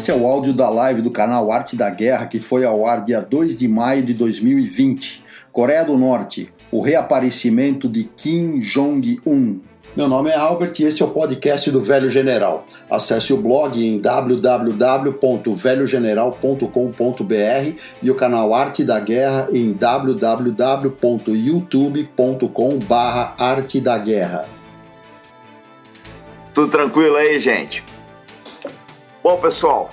Esse é o áudio da live do canal Arte da Guerra que foi ao ar dia 2 de maio de 2020. Coreia do Norte, o reaparecimento de Kim Jong-un. Meu nome é Albert e esse é o podcast do Velho General. Acesse o blog em www.velhogeneral.com.br e o canal Arte da Guerra em www.youtube.com/arte da guerra. Tudo tranquilo aí, gente? Bom, pessoal,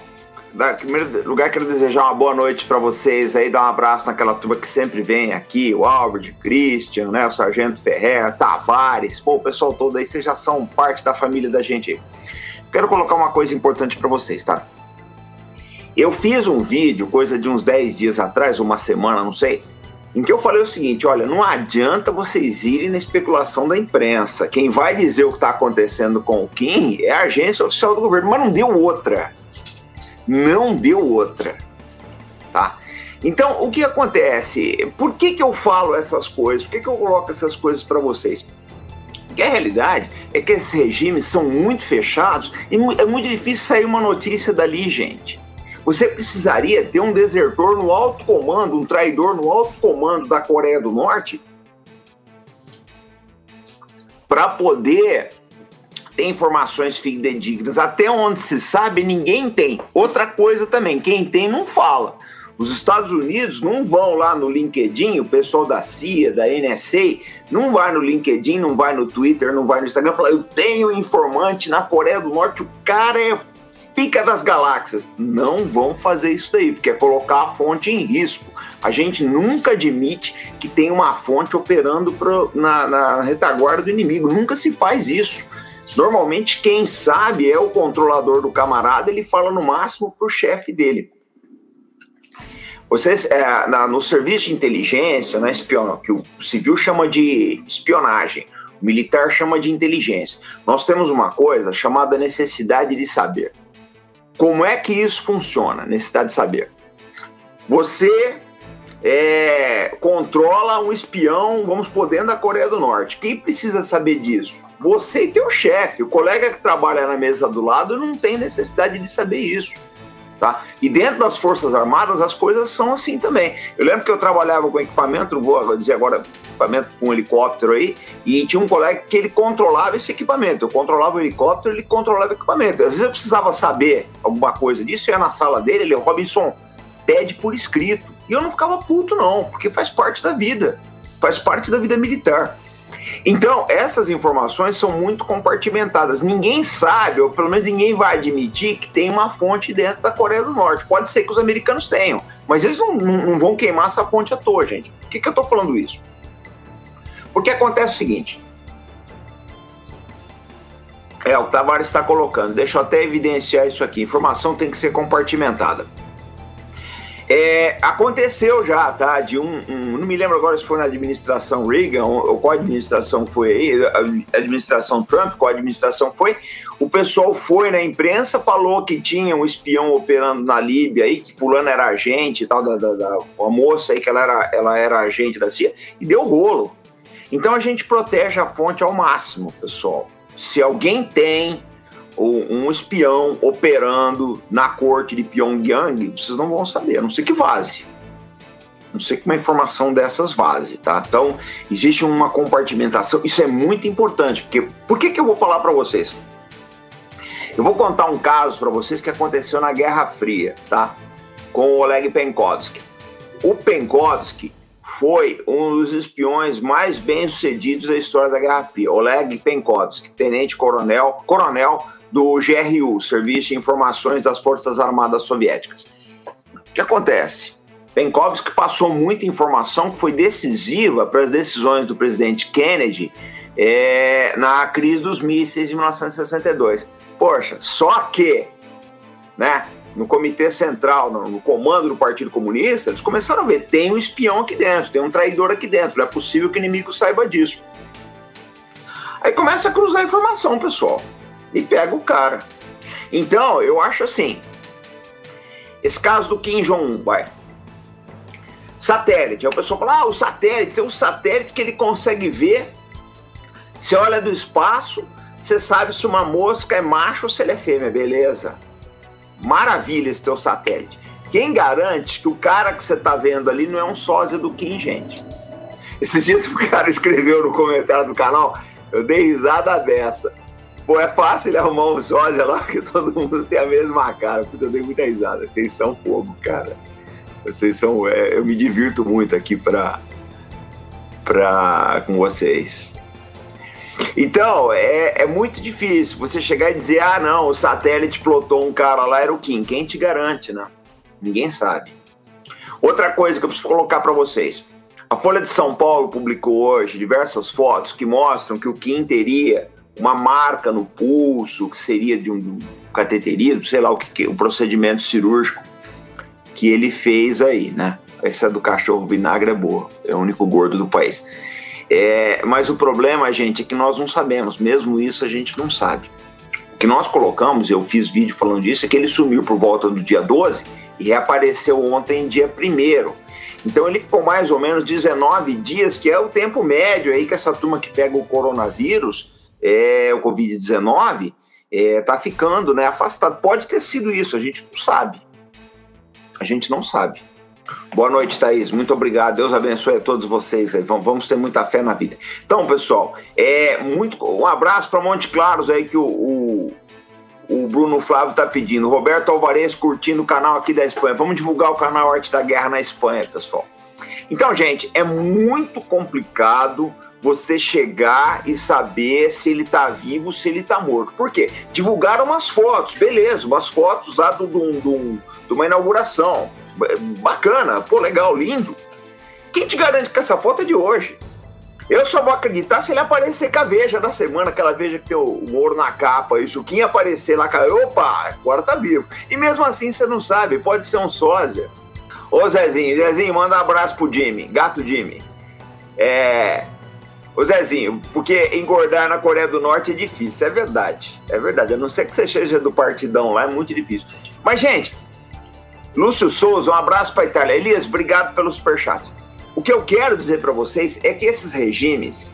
em primeiro lugar, quero desejar uma boa noite para vocês aí, dar um abraço naquela turma que sempre vem aqui, o Albert, Christian, né, o Sargento Ferrer, Tavares, pô, o pessoal todo aí, vocês já são parte da família da gente aí. Quero colocar uma coisa importante para vocês, tá? Eu fiz um vídeo, coisa de uns 10 dias atrás, uma semana, não sei, em que eu falei o seguinte: olha, não adianta vocês irem na especulação da imprensa. Quem vai dizer o que está acontecendo com o Kim é a agência oficial do governo, mas não deu outra. Não deu outra. Tá? Então, o que acontece? Por que, que eu falo essas coisas? Por que, que eu coloco essas coisas para vocês? Porque a realidade é que esses regimes são muito fechados e é muito difícil sair uma notícia dali, gente. Você precisaria ter um desertor no alto comando, um traidor no alto comando da Coreia do Norte para poder ter informações fidedignas. Até onde se sabe, ninguém tem. Outra coisa também, quem tem não fala. Os Estados Unidos não vão lá no LinkedIn, o pessoal da CIA, da NSA, não vai no LinkedIn, não vai no Twitter, não vai no Instagram falar: eu tenho informante na Coreia do Norte, o cara é pica das galáxias. Não vão fazer isso daí, porque é colocar a fonte em risco. A gente nunca admite que tem uma fonte operando pro, na, na retaguarda do inimigo. Nunca se faz isso. Normalmente, quem sabe é o controlador do camarada, ele fala no máximo para o chefe dele. Vocês, é, na, no serviço de inteligência, na espion, que o civil chama de espionagem, o militar chama de inteligência. Nós temos uma coisa chamada necessidade de saber. Como é que isso funciona? Necessidade de saber. Você é, controla um espião, vamos por dentro da Coreia do Norte. Quem precisa saber disso? Você e teu chefe. O colega que trabalha na mesa do lado não tem necessidade de saber isso. Tá? E dentro das Forças Armadas as coisas são assim também. Eu lembro que eu trabalhava com equipamento, vou dizer agora, equipamento com um helicóptero aí, e tinha um colega que ele controlava esse equipamento. Eu controlava o helicóptero, ele controlava o equipamento. Às vezes eu precisava saber alguma coisa disso, eu ia na sala dele, ele, Robinson, pede por escrito. E eu não ficava puto, não, porque faz parte da vida, faz parte da vida militar. Então, essas informações são muito compartimentadas. Ninguém sabe, ou pelo menos ninguém vai admitir, que tem uma fonte dentro da Coreia do Norte. Pode ser que os americanos tenham, mas eles não, não, vão queimar essa fonte à toa, gente. Por que, que eu estou falando isso? Porque acontece o seguinte. É, o Tavares está colocando. Deixa eu até evidenciar isso aqui. Informação tem que ser compartimentada. É, aconteceu já, tá? De um, um, Não me lembro agora se foi na administração Reagan ou qual administração foi aí, a administração Trump, qual administração foi. O pessoal foi na imprensa, falou que tinha um espião operando na Líbia aí, que fulano era agente e tal, da, da, da uma moça aí que ela era, ela era agente da CIA, e deu rolo. Então a gente protege a fonte ao máximo, pessoal. Se alguém tem um espião operando na corte de Pyongyang, vocês não vão saber, a não ser que vaze. Não sei que uma informação dessas vaze, tá? Então, existe uma compartimentação, isso é muito importante, porque por que, que eu vou falar para vocês? Eu vou contar um caso para vocês que aconteceu na Guerra Fria, tá? Com o Oleg Penkovsky. O Penkovsky foi um dos espiões mais bem-sucedidos da história da Guerra Fria. Oleg Penkovsky, tenente-coronel, coronel do GRU, Serviço de Informações das Forças Armadas Soviéticas. O que acontece? Penkovsky passou muita informação que foi decisiva para as decisões do presidente Kennedy é, na crise dos mísseis de 1962. Poxa, só que, né, no Comitê Central, no, no, comando do Partido Comunista, eles começaram a ver: tem um espião aqui dentro, tem um traidor aqui dentro, não é possível que o inimigo saiba disso. Aí começa a cruzar informação, pessoal e pega o cara. Então, eu acho assim. Esse caso do Kim Jong-un, vai. Satélite. Aí o pessoal fala: ah, o satélite, tem um satélite que ele consegue ver. Você olha do espaço, você sabe se uma mosca é macho ou se ela é fêmea, beleza. Maravilha esse teu satélite. Quem garante que o cara que você está vendo ali não é um sósia do Kim, gente? Esses dias o cara escreveu no comentário do canal, eu dei risada dessa. Pô, é fácil arrumar um sósia lá, porque todo mundo tem a mesma cara. Porque eu dei muita risada. Vocês são fogo, cara. Vocês são. É, eu me divirto muito aqui pra, pra, com vocês. Então, é, é muito difícil você chegar e dizer: ah, não, o satélite plotou um cara lá, era o Kim. Quem te garante, né? Ninguém sabe. Outra coisa que eu preciso colocar para vocês. A Folha de São Paulo publicou hoje diversas fotos que mostram que o Kim teria uma marca no pulso, que seria de um, cateterismo, sei lá o que, o um procedimento cirúrgico que ele fez aí, né? Essa do cachorro vinagre é boa, é o único gordo do país. É, mas o problema, gente, é que nós não sabemos, mesmo isso a gente não sabe. O que nós colocamos, eu fiz vídeo falando disso, é que ele sumiu por volta do dia 12 e reapareceu ontem, dia 1 Então ele ficou mais ou menos 19 dias, que é o tempo médio aí que essa turma que pega o coronavírus, é, o Covid-19, é, tá ficando né, afastado. Pode ter sido isso, a gente não sabe. A gente não sabe. Boa noite, Thaís. Muito obrigado. Deus abençoe a todos vocês. Aí. Vamos ter muita fé na vida. Então, pessoal, é muito um abraço para Monte Claros aí que o, o o Bruno Flávio está pedindo. Roberto Alvarez curtindo o canal aqui da Espanha. Vamos divulgar o canal Arte da Guerra na Espanha, pessoal. Então, gente, é muito complicado você chegar e saber se ele está vivo, se ele está morto. Por quê? Divulgaram umas fotos, beleza, umas fotos lá do, do, do, de uma inauguração. Bacana, pô, legal, lindo. Quem te garante que essa foto é de hoje? Eu só vou acreditar se ele aparecer com a Veja da semana, aquela Veja que tem o Moro na capa, isso. Quem aparecer lá, opa, agora tá vivo. E mesmo assim você não sabe, pode ser um sósia. Ô Zezinho, Zezinho, manda um abraço pro Jimmy, gato Jimmy. É. Ô Zezinho, porque engordar na Coreia do Norte é difícil, é verdade. É verdade. A não ser que você seja do partidão lá, é muito difícil. Mas, gente, Lúcio Souza, um abraço pra Itália. Elias, obrigado pelos superchats. O que eu quero dizer para vocês é que esses regimes,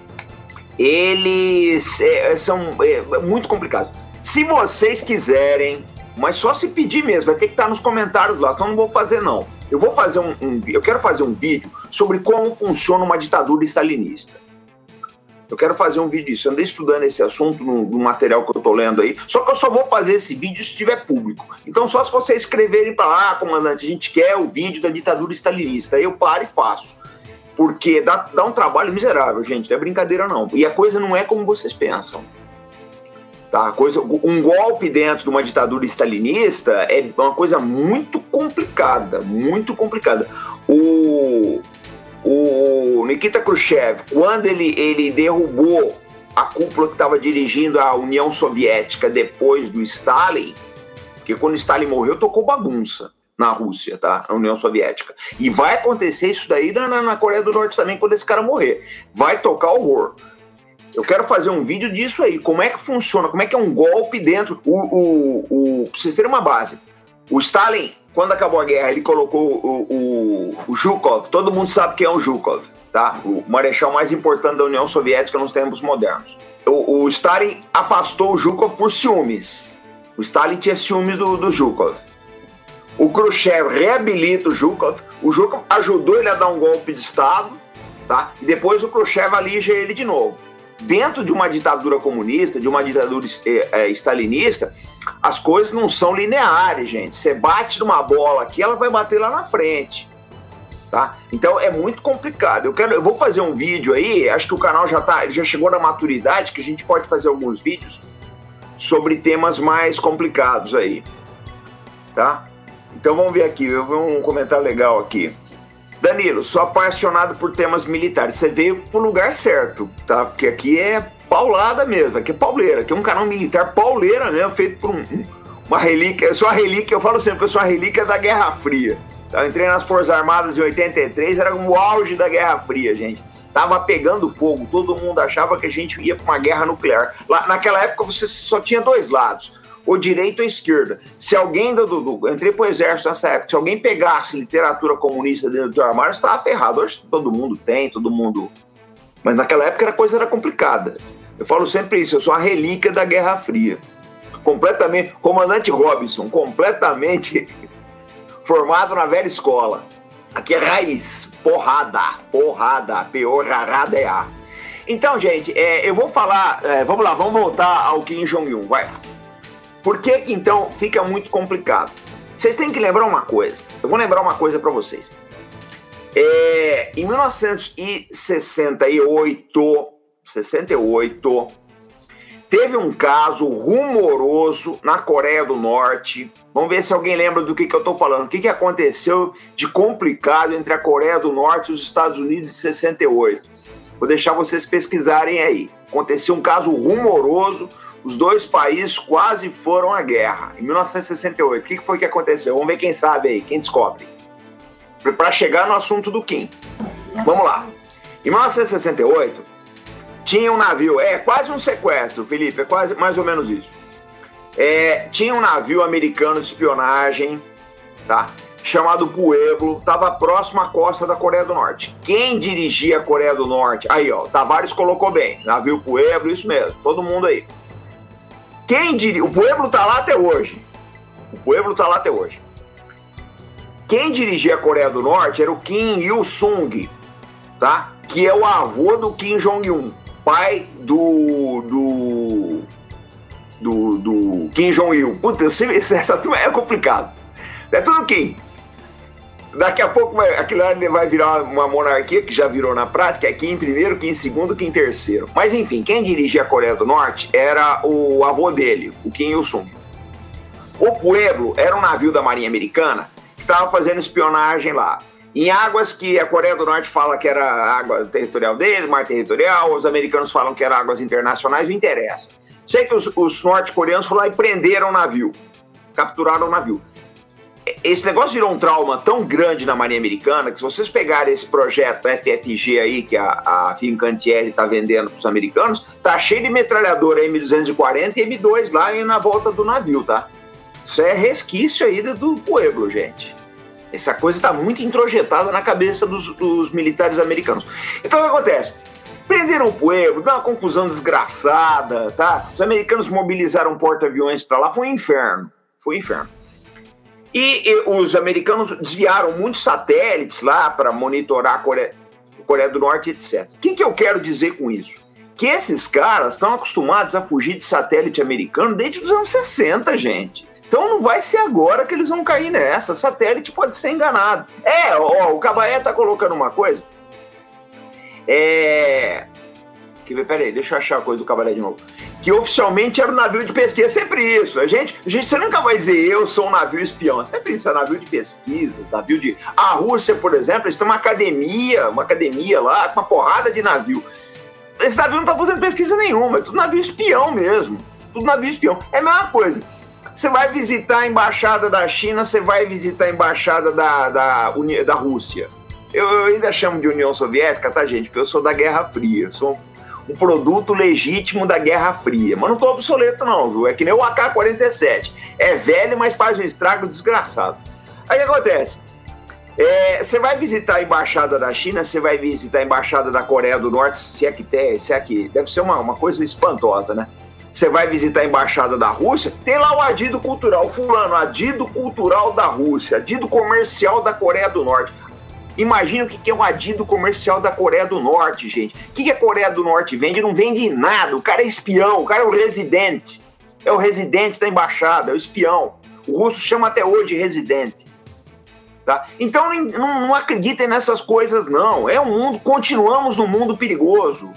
eles é, são é, muito complicados. Se vocês quiserem, mas só se pedir mesmo, vai ter que estar nos comentários lá, então não vou fazer não. Eu vou fazer um, um eu quero fazer um vídeo sobre como funciona uma ditadura stalinista. Eu quero fazer um vídeo disso. Eu andei estudando esse assunto no, no, material que eu tô lendo aí. Só que eu só vou fazer esse vídeo se tiver público. Então, só se vocês escreverem para lá, ah, comandante, a gente quer o vídeo da ditadura stalinista. Aí eu paro e faço. Porque dá, dá um trabalho miserável, gente. Não é brincadeira, não. E a coisa não é como vocês pensam. Tá? Coisa, um golpe dentro de uma ditadura stalinista é uma coisa muito complicada. Muito complicada. O, o Nikita Khrushchev, quando ele, ele derrubou a cúpula que estava dirigindo a União Soviética depois do Stalin, porque quando Stalin morreu, tocou bagunça na Rússia, tá? Na União Soviética. E vai acontecer isso daí na, na Coreia do Norte também quando esse cara morrer. Vai tocar horror. Eu quero fazer um vídeo disso aí. Como é que funciona? Como é que é um golpe dentro? O, o, o, pra vocês terem uma base. O Stalin, quando acabou a guerra, ele colocou o, o, o Zhukov. Todo mundo sabe quem é o Zhukov, tá? O marechal mais importante da União Soviética nos tempos modernos. O, o Stalin afastou o Zhukov por ciúmes. O Stalin tinha ciúmes do, do Zhukov. O Khrushchev reabilita o Zhukov, o Zhukov ajudou ele a dar um golpe de Estado, tá? E depois o Khrushchev alija ele de novo. Dentro de uma ditadura comunista, de uma ditadura é, é, stalinista, as coisas não são lineares, gente. Você bate numa bola aqui, ela vai bater lá na frente. Tá? Então é muito complicado. Eu quero, eu vou fazer um vídeo aí. Acho que o canal já tá, ele já chegou na maturidade que a gente pode fazer alguns vídeos sobre temas mais complicados aí, tá? Então vamos ver aqui, eu vi um comentário legal aqui. Danilo, sou apaixonado por temas militares. Você veio pro lugar certo, tá? Porque aqui é paulada mesmo, aqui é pauleira, aqui é um canal militar pauleira mesmo, feito por um, uma relíquia. Eu sou a relíquia, eu falo sempre que eu sou a relíquia da Guerra Fria. Eu entrei nas Forças Armadas em 83, era o auge da Guerra Fria, gente. Tava pegando fogo, todo mundo achava que a gente ia para uma guerra nuclear. Lá, naquela época você só tinha dois lados ou direita ou esquerda. Se alguém do, do, entrei pro exército nessa época, se alguém pegasse literatura comunista dentro do armário, estava ferrado. Hoje todo mundo tem, todo mundo. Mas naquela época a coisa era complicada. Eu falo sempre isso, eu sou a relíquia da Guerra Fria. completamente, comandante Robinson, completamente formado na velha escola. Aqui é raiz, porrada, porrada, P-O-R-A-D-A. É então, gente, é, eu vou falar, é, vamos lá, vamos voltar ao Kim Jong-un, vai. Por que que então fica muito complicado? Vocês têm que lembrar uma coisa, eu vou lembrar uma coisa para vocês. É, em 1968, 68, teve um caso rumoroso na Coreia do Norte. Vamos ver se alguém lembra do que, que eu estou falando. O que, que aconteceu de complicado entre a Coreia do Norte e os Estados Unidos em 68? Vou deixar vocês pesquisarem aí. Aconteceu um caso rumoroso. Os dois países quase foram à guerra. Em 1968, o que, foi que aconteceu? Vamos ver quem sabe aí, quem descobre para chegar no assunto do Kim. Vamos lá. Em 1968, tinha um navio, é quase um sequestro, Felipe, é quase mais ou menos isso. É, tinha um navio americano de espionagem, tá? Chamado Pueblo, estava próximo à costa da Coreia do Norte. Quem dirigia a Coreia do Norte? Aí, ó, Tavares colocou bem. Navio Pueblo, isso mesmo, todo mundo aí. Quem dirigia? O Pueblo tá lá até hoje. O Pueblo tá lá até hoje. Quem dirigia a Coreia do Norte era o Kim Il-sung, tá? Que é o avô do Kim Jong-un, pai do, do do, do Kim Jong-il. Puta, essa turma é complicado. É tudo Kim. Daqui a pouco vai, aquilo vai virar uma monarquia, que já virou na prática, é Kim primeiro, Kim segundo, Kim terceiro. Mas enfim, quem dirigia a Coreia do Norte era o avô dele, o Kim Il-sung. O Pueblo era um navio da Marinha Americana estava fazendo espionagem lá. Em águas que a Coreia do Norte fala que era água territorial deles, mar territorial, os americanos falam que era águas internacionais, não interessa. Sei que os, os norte-coreanos foram lá e prenderam o navio, capturaram o navio. Esse negócio virou um trauma tão grande na Marinha Americana que se vocês pegarem esse projeto FFG aí que a, a Fincantieri está vendendo para os americanos, tá cheio de metralhadora M240 e M2 lá na volta do navio, tá? Isso é resquício aí do Pueblo, gente. Essa coisa está muito introjetada na cabeça dos, dos, militares americanos. Então o que acontece? Prenderam o Pueblo, deu uma confusão desgraçada, tá? Os americanos mobilizaram porta-aviões para lá, foi um inferno. Foi um inferno. E, e, os americanos desviaram muitos satélites lá para monitorar a Coreia, Coreia, do Norte, etc. O que, que eu quero dizer com isso? Que esses caras estão acostumados a fugir de satélite americano desde os anos 60, gente. Então não vai ser agora que eles vão cair nessa. Satélite pode ser enganado. É, ó, o Cabaé tá colocando uma coisa. É. Que, peraí, deixa eu achar a coisa do Cabaré de novo. Que oficialmente era um navio de pesquisa. É sempre isso. A gente, a gente, você nunca vai dizer eu sou um navio espião. É sempre isso, é navio de pesquisa, navio de. A Rússia, por exemplo, eles têm uma academia, uma academia lá, com uma porrada de navio. Esse navio não tá fazendo pesquisa nenhuma, é tudo navio espião mesmo. Tudo navio espião. É a mesma coisa. Você vai visitar a embaixada da China, você vai visitar a embaixada da, da, da Rússia. Eu, eu, ainda chamo de União Soviética, tá, gente? Porque eu sou da Guerra Fria. sou um produto legítimo da Guerra Fria. Mas não tô obsoleto, não, viu? É que nem o AK-47. É velho, mas faz um estrago desgraçado. Aí o que acontece? É, você vai visitar a embaixada da China, você vai visitar a embaixada da Coreia do Norte, se é que tem, se é que. Deve ser uma, uma coisa espantosa, né? você vai visitar a embaixada da Rússia, tem lá o adido cultural, fulano, adido cultural da Rússia, adido comercial da Coreia do Norte. Imagina o que é o adido comercial da Coreia do Norte, gente. O que a Coreia do Norte vende? Não vende nada. O cara é espião, o cara é o residente. É o residente da embaixada, é o espião. O russo chama até hoje de residente. Tá? Então não, não acreditem nessas coisas, não. É um mundo, continuamos num mundo perigoso.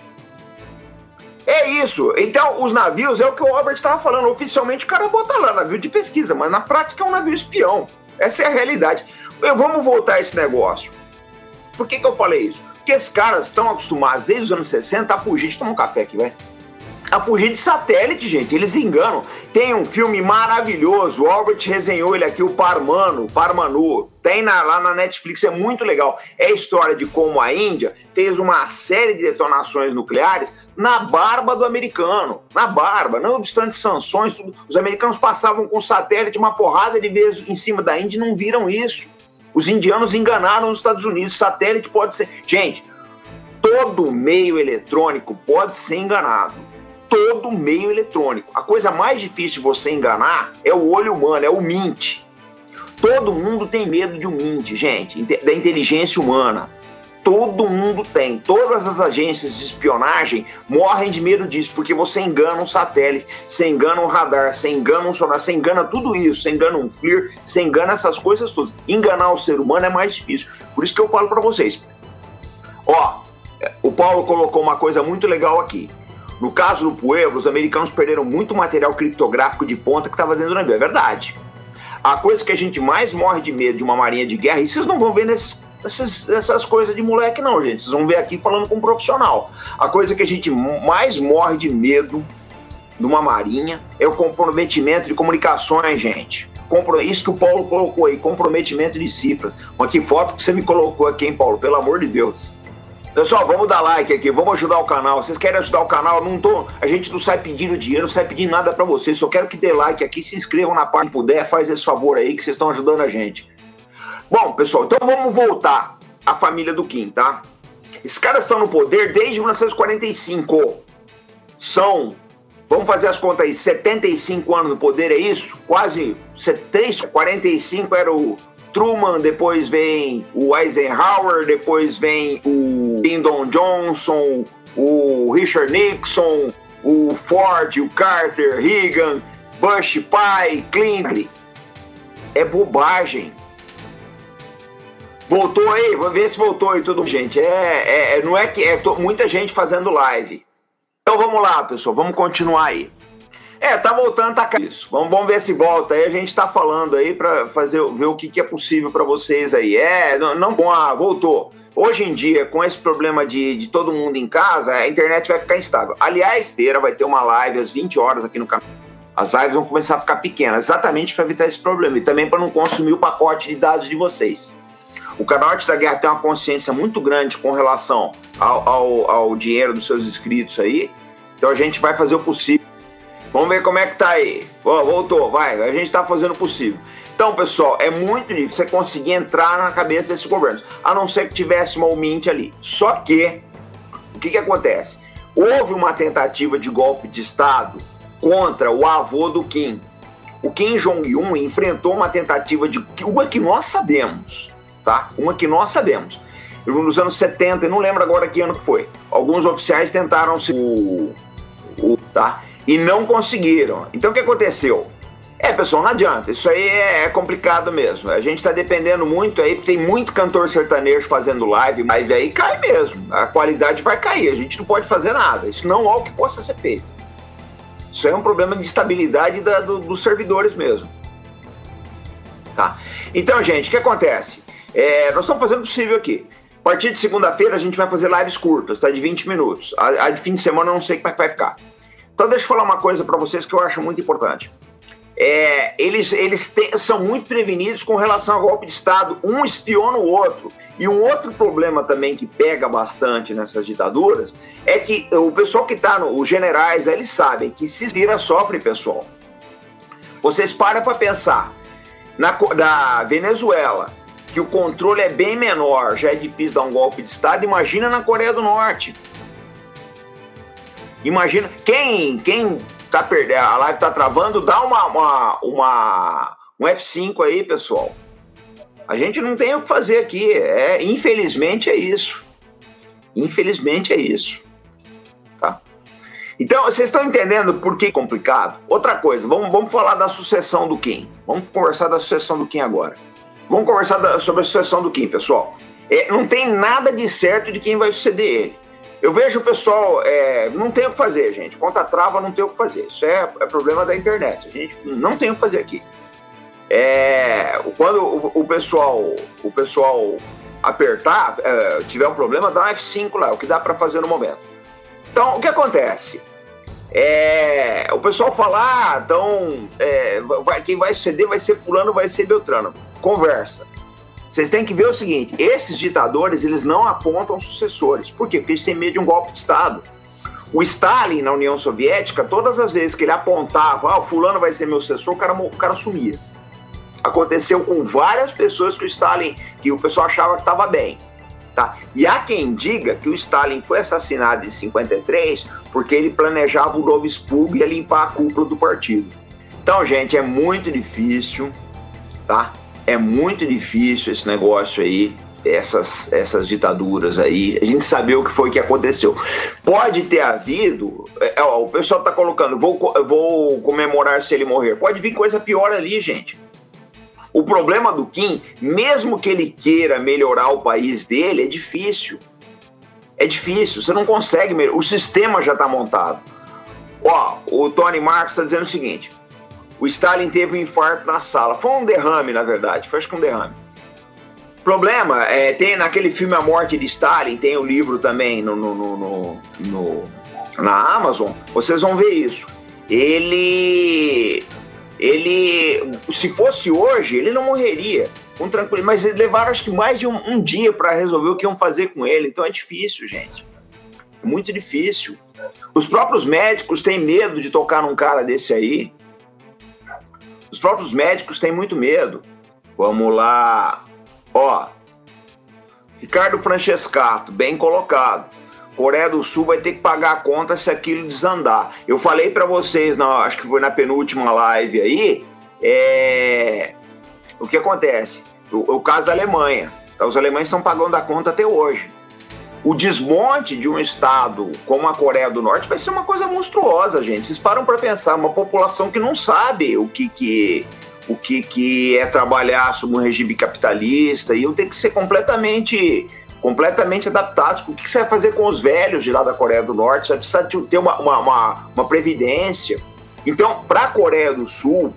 É isso. Então, os navios, é o que o Robert estava falando. Oficialmente, o cara bota lá navio de pesquisa, mas na prática é um navio espião. Essa é a realidade. Vamos voltar a esse negócio. Por que, que eu falei isso? Porque esses caras estão acostumados desde os anos 60 a fugir. Eu tomar um café aqui, vai a fugir de satélite, gente. Eles enganam. Tem um filme maravilhoso, o Albert resenhou ele aqui, o Parmano, Parmanu. Tem na, lá na Netflix, é muito legal. É a história de como a Índia fez uma série de detonações nucleares na barba do americano. Na barba, não obstante sanções, tudo. Os americanos passavam com satélite uma porrada de vezes em cima da Índia e não viram isso. Os indianos enganaram os Estados Unidos. Satélite pode ser. Gente, todo meio eletrônico pode ser enganado todo meio eletrônico. A coisa mais difícil de você enganar é o olho humano, é o mint. Todo mundo tem medo de um mint, gente, da inteligência humana. Todo mundo tem. Todas as agências de espionagem morrem de medo disso, porque você engana um satélite, você engana um radar, você engana um sonar, você engana tudo isso, você engana um FLIR, você engana essas coisas todas. Enganar o ser humano é mais difícil. Por isso que eu falo para vocês. Ó, o Paulo colocou uma coisa muito legal aqui. No caso do Pueblo, os americanos perderam muito material criptográfico de ponta que estava dentro do navio. É verdade. A coisa que a gente mais morre de medo de uma marinha de guerra, e vocês não vão ver nesses essas, essas coisas de moleque, não, gente. Vocês vão ver aqui falando com um profissional. A coisa que a gente mais morre de medo numa marinha é o comprometimento de comunicações, gente. Isso que o Paulo colocou aí, comprometimento de cifras. Mas que foto que você me colocou aqui, hein, Paulo? Pelo amor de Deus. Pessoal, vamos dar like aqui, vamos ajudar o canal. Vocês querem ajudar o canal? Não tô, a gente não sai pedindo dinheiro, não sai pedindo nada para vocês. Só quero que dê like aqui, se inscrevam na parte que puder, faz esse favor aí que vocês estão ajudando a gente. Bom, pessoal, então vamos voltar à família do Kim, tá? Esses caras estão no poder desde 1945. São, vamos fazer as contas aí, 75 anos no poder, é isso? Quase 3, 45 era o Truman, depois vem o Eisenhower, depois vem o Lyndon Johnson, o Richard Nixon, o Ford, o Carter, Reagan, Bush pai, Clinton. É bobagem. Voltou aí? Vamos ver se voltou aí tudo, gente. É, é, é não é que é muita gente fazendo live. Então vamos lá, pessoal, vamos continuar aí. É, tá voltando, tá isso. Vamos, vamos ver se volta. Aí a gente tá falando aí para fazer ver o que, que é possível para vocês aí. É, não, não bom, ah, voltou. Hoje em dia, com esse problema de, de todo mundo em casa, a internet vai ficar instável. Aliás, feira vai ter uma live às 20 horas aqui no canal. As lives vão começar a ficar pequenas, exatamente para evitar esse problema e também para não consumir o pacote de dados de vocês. O canal Arte da Guerra tem uma consciência muito grande com relação ao, ao, ao dinheiro dos seus inscritos aí. Então a gente vai fazer o possível. Vamos ver como é que tá aí. Oh, voltou, vai. A gente tá fazendo o possível. Então, pessoal, é muito difícil você conseguir entrar na cabeça desses governos, a não ser que tivesse uma Mint ali. Só que, o que, que acontece? Houve uma tentativa de golpe de Estado contra o avô do Kim. O Kim Jong-un enfrentou uma tentativa de uma que nós sabemos, tá? Uma que nós sabemos. Nos anos 70, eu não lembro agora que ano que foi. Alguns oficiais tentaram se o, o tá? E não conseguiram. Então o que aconteceu? É, pessoal, não adianta. Isso aí é, é complicado mesmo. A gente está dependendo muito aí, porque tem muito cantor sertanejo fazendo live, live aí cai mesmo. A qualidade vai cair. A gente não pode fazer nada. Isso não é o que possa ser feito. Isso aí é um problema de estabilidade da, do, dos servidores mesmo. Tá? Então, gente, o que acontece? É, nós estamos fazendo o possível aqui. A partir de segunda-feira a gente vai fazer lives curtas, tá? De 20 minutos. A, a, de fim de semana eu não sei como é que vai ficar. Então deixa eu falar uma coisa para vocês que eu acho muito importante. É, eles eles te, são muito prevenidos com relação ao golpe de Estado. Um espiona o outro. E um outro problema também que pega bastante nessas ditaduras é que o pessoal que está, os generais, eles sabem que se vira sofre, pessoal. Vocês param para pensar. Na, na Venezuela, que o controle é bem menor, já é difícil dar um golpe de Estado, imagina na Coreia do Norte. Imagina, quem, quem tá perdendo, a live tá travando, dá uma, uma, uma um F5 aí, pessoal. A gente não tem o que fazer aqui, é, infelizmente é isso. Infelizmente é isso. Tá? Então, vocês estão entendendo por que é complicado? Outra coisa, vamos, vamos falar da sucessão do Kim. Vamos conversar da sucessão do Kim agora. Vamos conversar sobre a sucessão do Kim, pessoal. É, não tem nada de certo de quem vai suceder ele. Eu vejo o pessoal, é, não tem o que fazer, gente. Conta trava, não tem o que fazer. Isso é, é problema da internet. A gente não tem o que fazer aqui. É, quando o, o, pessoal, o pessoal apertar, é, tiver um problema, dá um F5 lá, o que dá para fazer no momento. Então, o que acontece? É, o pessoal fala, ah, então é, vai, quem vai suceder vai ser fulano, vai ser Beltrano. Conversa. Vocês têm que ver o seguinte: esses ditadores eles não apontam sucessores. Por quê? Porque eles têm medo de um golpe de Estado. O Stalin na União Soviética, todas as vezes que ele apontava, ah, fulano vai ser meu sucessor, o cara, o cara sumia. Aconteceu com várias pessoas que o Stalin, que o pessoal achava que estava bem. Tá? E há quem diga que o Stalin foi assassinado em 53 porque ele planejava o novo expurgo e ia limpar a cúpula do partido. Então, gente, é muito difícil, tá? É muito difícil esse negócio aí, essas, essas ditaduras aí, a gente saber o que foi que aconteceu. Pode ter havido, é, ó, o pessoal tá colocando, vou, vou comemorar se ele morrer. Pode vir coisa pior ali, gente. O problema do Kim, mesmo que ele queira melhorar o país dele, é difícil. É difícil, você não consegue melhorar. O sistema já está montado. Ó, o Tony Marx está dizendo o seguinte: o Stalin teve um infarto na sala. Foi um derrame, na verdade. Foi acho que um derrame. Problema, é, tem naquele filme A Morte de Stalin, tem o um livro também no, no, no, no, na Amazon. Vocês vão ver isso. Ele ele, se fosse hoje, ele não morreria com tranquilidade, mas eles levaram acho que mais de um, um dia para resolver o que iam fazer com ele, então é difícil, gente. É muito difícil. Os próprios médicos têm medo de tocar num cara desse aí. Os próprios médicos têm muito medo. Vamos lá. Ó, Ricardo Francescato, bem colocado. Coreia do Sul vai ter que pagar a conta se aquilo desandar. Eu falei para vocês, não, acho que foi na penúltima live aí, é... o que acontece? O, o caso da Alemanha. Tá? Os alemães estão pagando a conta até hoje. O desmonte de um estado como a Coreia do Norte vai ser uma coisa monstruosa, gente. Vocês param para pensar, uma população que não sabe o que, que o que, que é trabalhar sob um regime capitalista e eu tenho que ser completamente completamente adaptados. O que você vai fazer com os velhos de lá da Coreia do Norte? Você vai precisar ter uma, uma, uma, uma previdência. Então, para a Coreia do Sul,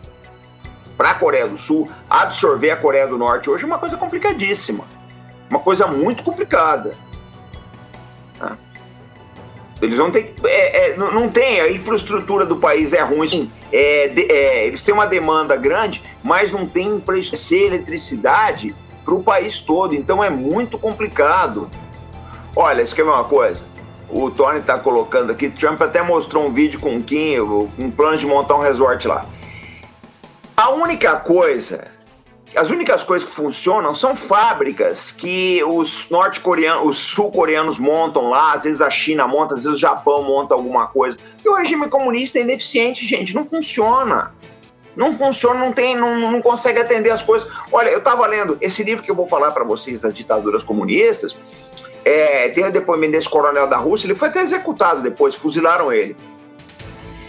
para a Coreia do Sul, absorver a Coreia do Norte hoje é uma coisa complicadíssima. Uma coisa muito complicada. Tá? Eles vão ter é, é, não, tem, a infraestrutura do país é ruim. É, de, é, eles têm uma demanda grande, mas não tem infraestrutura, eletricidade para o país todo. Então é muito complicado. Olha, ver uma coisa? O Tony está colocando aqui, Trump até mostrou um vídeo com o Kim, um plano de montar um resort lá. A única coisa, as únicas coisas que funcionam são fábricas que os norte-coreanos, os sul-coreanos montam lá, às vezes a China monta, às vezes o Japão monta alguma coisa. E o regime comunista é ineficiente, gente, não funciona. Não funciona, não tem, não, não consegue atender as coisas. Olha, eu estava lendo esse livro que eu vou falar para vocês das ditaduras comunistas. É, tem o depoimento desse coronel da Rússia, ele foi até executado depois, fuzilaram ele.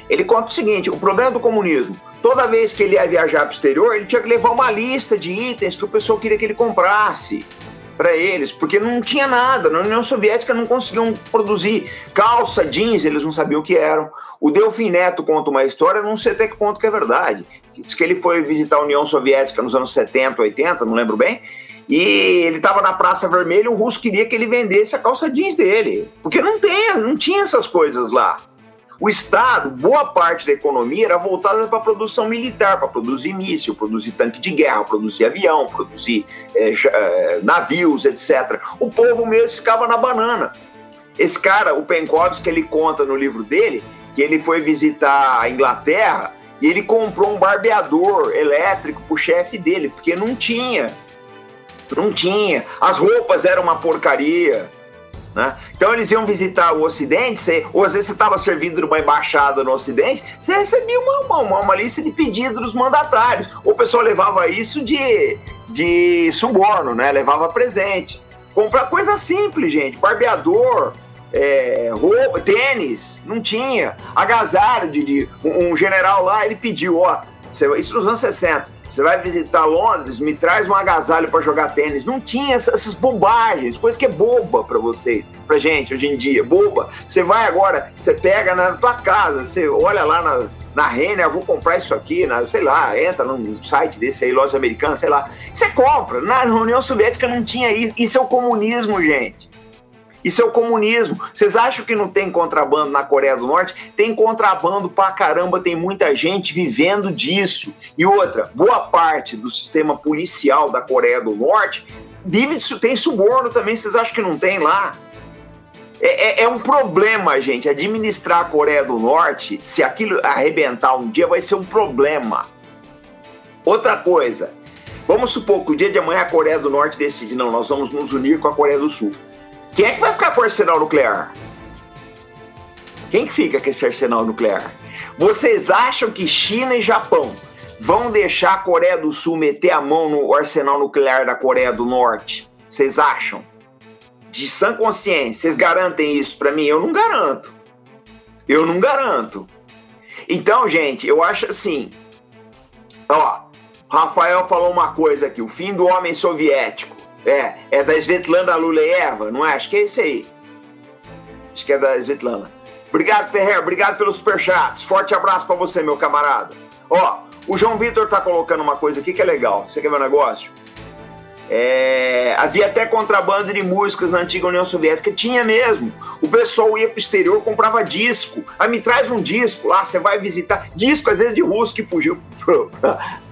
Ele conta o seguinte: o problema do comunismo, toda vez que ele ia viajar para o exterior, ele tinha que levar uma lista de itens que o pessoal queria que ele comprasse para eles, porque não tinha nada. Na União Soviética não conseguiam produzir calça, jeans, eles não sabiam o que eram. O Delfim Neto conta uma história, não sei até que ponto que é verdade. Diz que ele foi visitar a União Soviética nos anos 70, 80, não lembro bem. E ele estava na Praça Vermelha, o russo queria que ele vendesse a calça jeans dele, porque não tem, não tinha essas coisas lá. O Estado, boa parte da economia era voltada para a produção militar, para produzir míssil, produzir tanque de guerra, produzir avião, produzir é, navios, etc. O povo mesmo ficava na banana. Esse cara, o Penkovsky, ele conta no livro dele que ele foi visitar a Inglaterra e ele comprou um barbeador elétrico para o chefe dele, porque não tinha. Não tinha. As roupas eram uma porcaria. Né? Então eles iam visitar o Ocidente, você, ou às vezes você estava servindo numa embaixada no Ocidente, você recebia uma, uma, uma, lista de pedidos dos mandatários. O pessoal levava isso de, de suborno, né? levava presente. Comprar coisa simples, gente, barbeador, é, roupa, tênis, não tinha. Agasalho de, de um, general lá, ele pediu, ó, isso nos anos 60 você vai visitar Londres, me traz um agasalho para jogar tênis. Não tinha essas bobagens, coisa que é boba para vocês, pra gente hoje em dia, boba. Você vai agora, você pega na tua casa, você olha lá na, na Renner, vou comprar isso aqui, na, sei lá, entra num site desse aí, loja americana, sei lá. Você compra. Na União Soviética não tinha isso. Isso é o comunismo, gente. Isso é o comunismo. Vocês acham que não tem contrabando na Coreia do Norte? Tem contrabando pra caramba, tem muita gente vivendo disso. E outra, boa parte do sistema policial da Coreia do Norte vive disso, tem suborno também. Vocês acham que não tem lá? É, é, é, um problema, gente. Administrar a Coreia do Norte, se aquilo arrebentar um dia, vai ser um problema. Outra coisa, Vamos supor que o dia de amanhã a Coreia do Norte decide, não, nós vamos nos unir com a Coreia do Sul. Quem é que vai ficar com o arsenal nuclear? Quem que fica com esse arsenal nuclear? Vocês acham que China e Japão vão deixar a Coreia do Sul meter a mão no arsenal nuclear da Coreia do Norte? Vocês acham? De sã consciência, vocês garantem isso para mim? Eu não garanto. Eu não garanto. Então, gente, eu acho assim. Ó, Rafael falou uma coisa aqui: o fim do homem soviético. É, é da Svetlana Luleyeva, não é? Acho que é isso aí. Acho que é da Svetlana. Obrigado, Ferrer. Obrigado pelos superchats. Forte abraço para você, meu camarada. Ó, o João Vitor tá colocando uma coisa aqui que é legal. Você quer ver um negócio? É, havia até contrabando de músicas na antiga União Soviética, tinha mesmo. O pessoal ia para o exterior, comprava disco. Aí me traz um disco lá, você vai visitar. Disco, às vezes, de russo que fugiu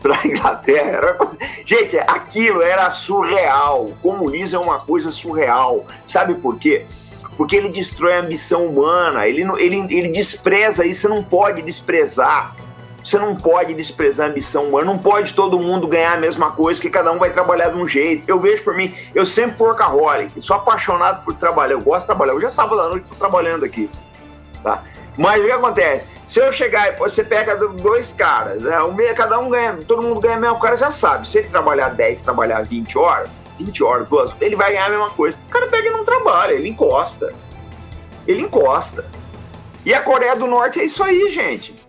para Inglaterra. Gente, aquilo era surreal. O comunismo é uma coisa surreal. Sabe por quê? Porque ele destrói a ambição humana, ele, ele, ele despreza isso, você não pode desprezar. Você não pode desprezar a ambição humana, não pode todo mundo ganhar a mesma coisa, que cada um vai trabalhar de um jeito. Eu vejo por mim, eu sempre fui workaholic, sou apaixonado por trabalhar, eu gosto de trabalhar. Hoje é sábado à noite, estou trabalhando aqui. Tá? Mas o que acontece? Se eu chegar você pega dois caras, né, cada um ganha, todo mundo ganha a o cara já sabe. Se ele trabalhar 10, trabalhar 20 horas, 20 horas, duas, ele vai ganhar a mesma coisa. O cara pega e não trabalha, ele encosta. Ele encosta. E a Coreia do Norte é isso aí, gente.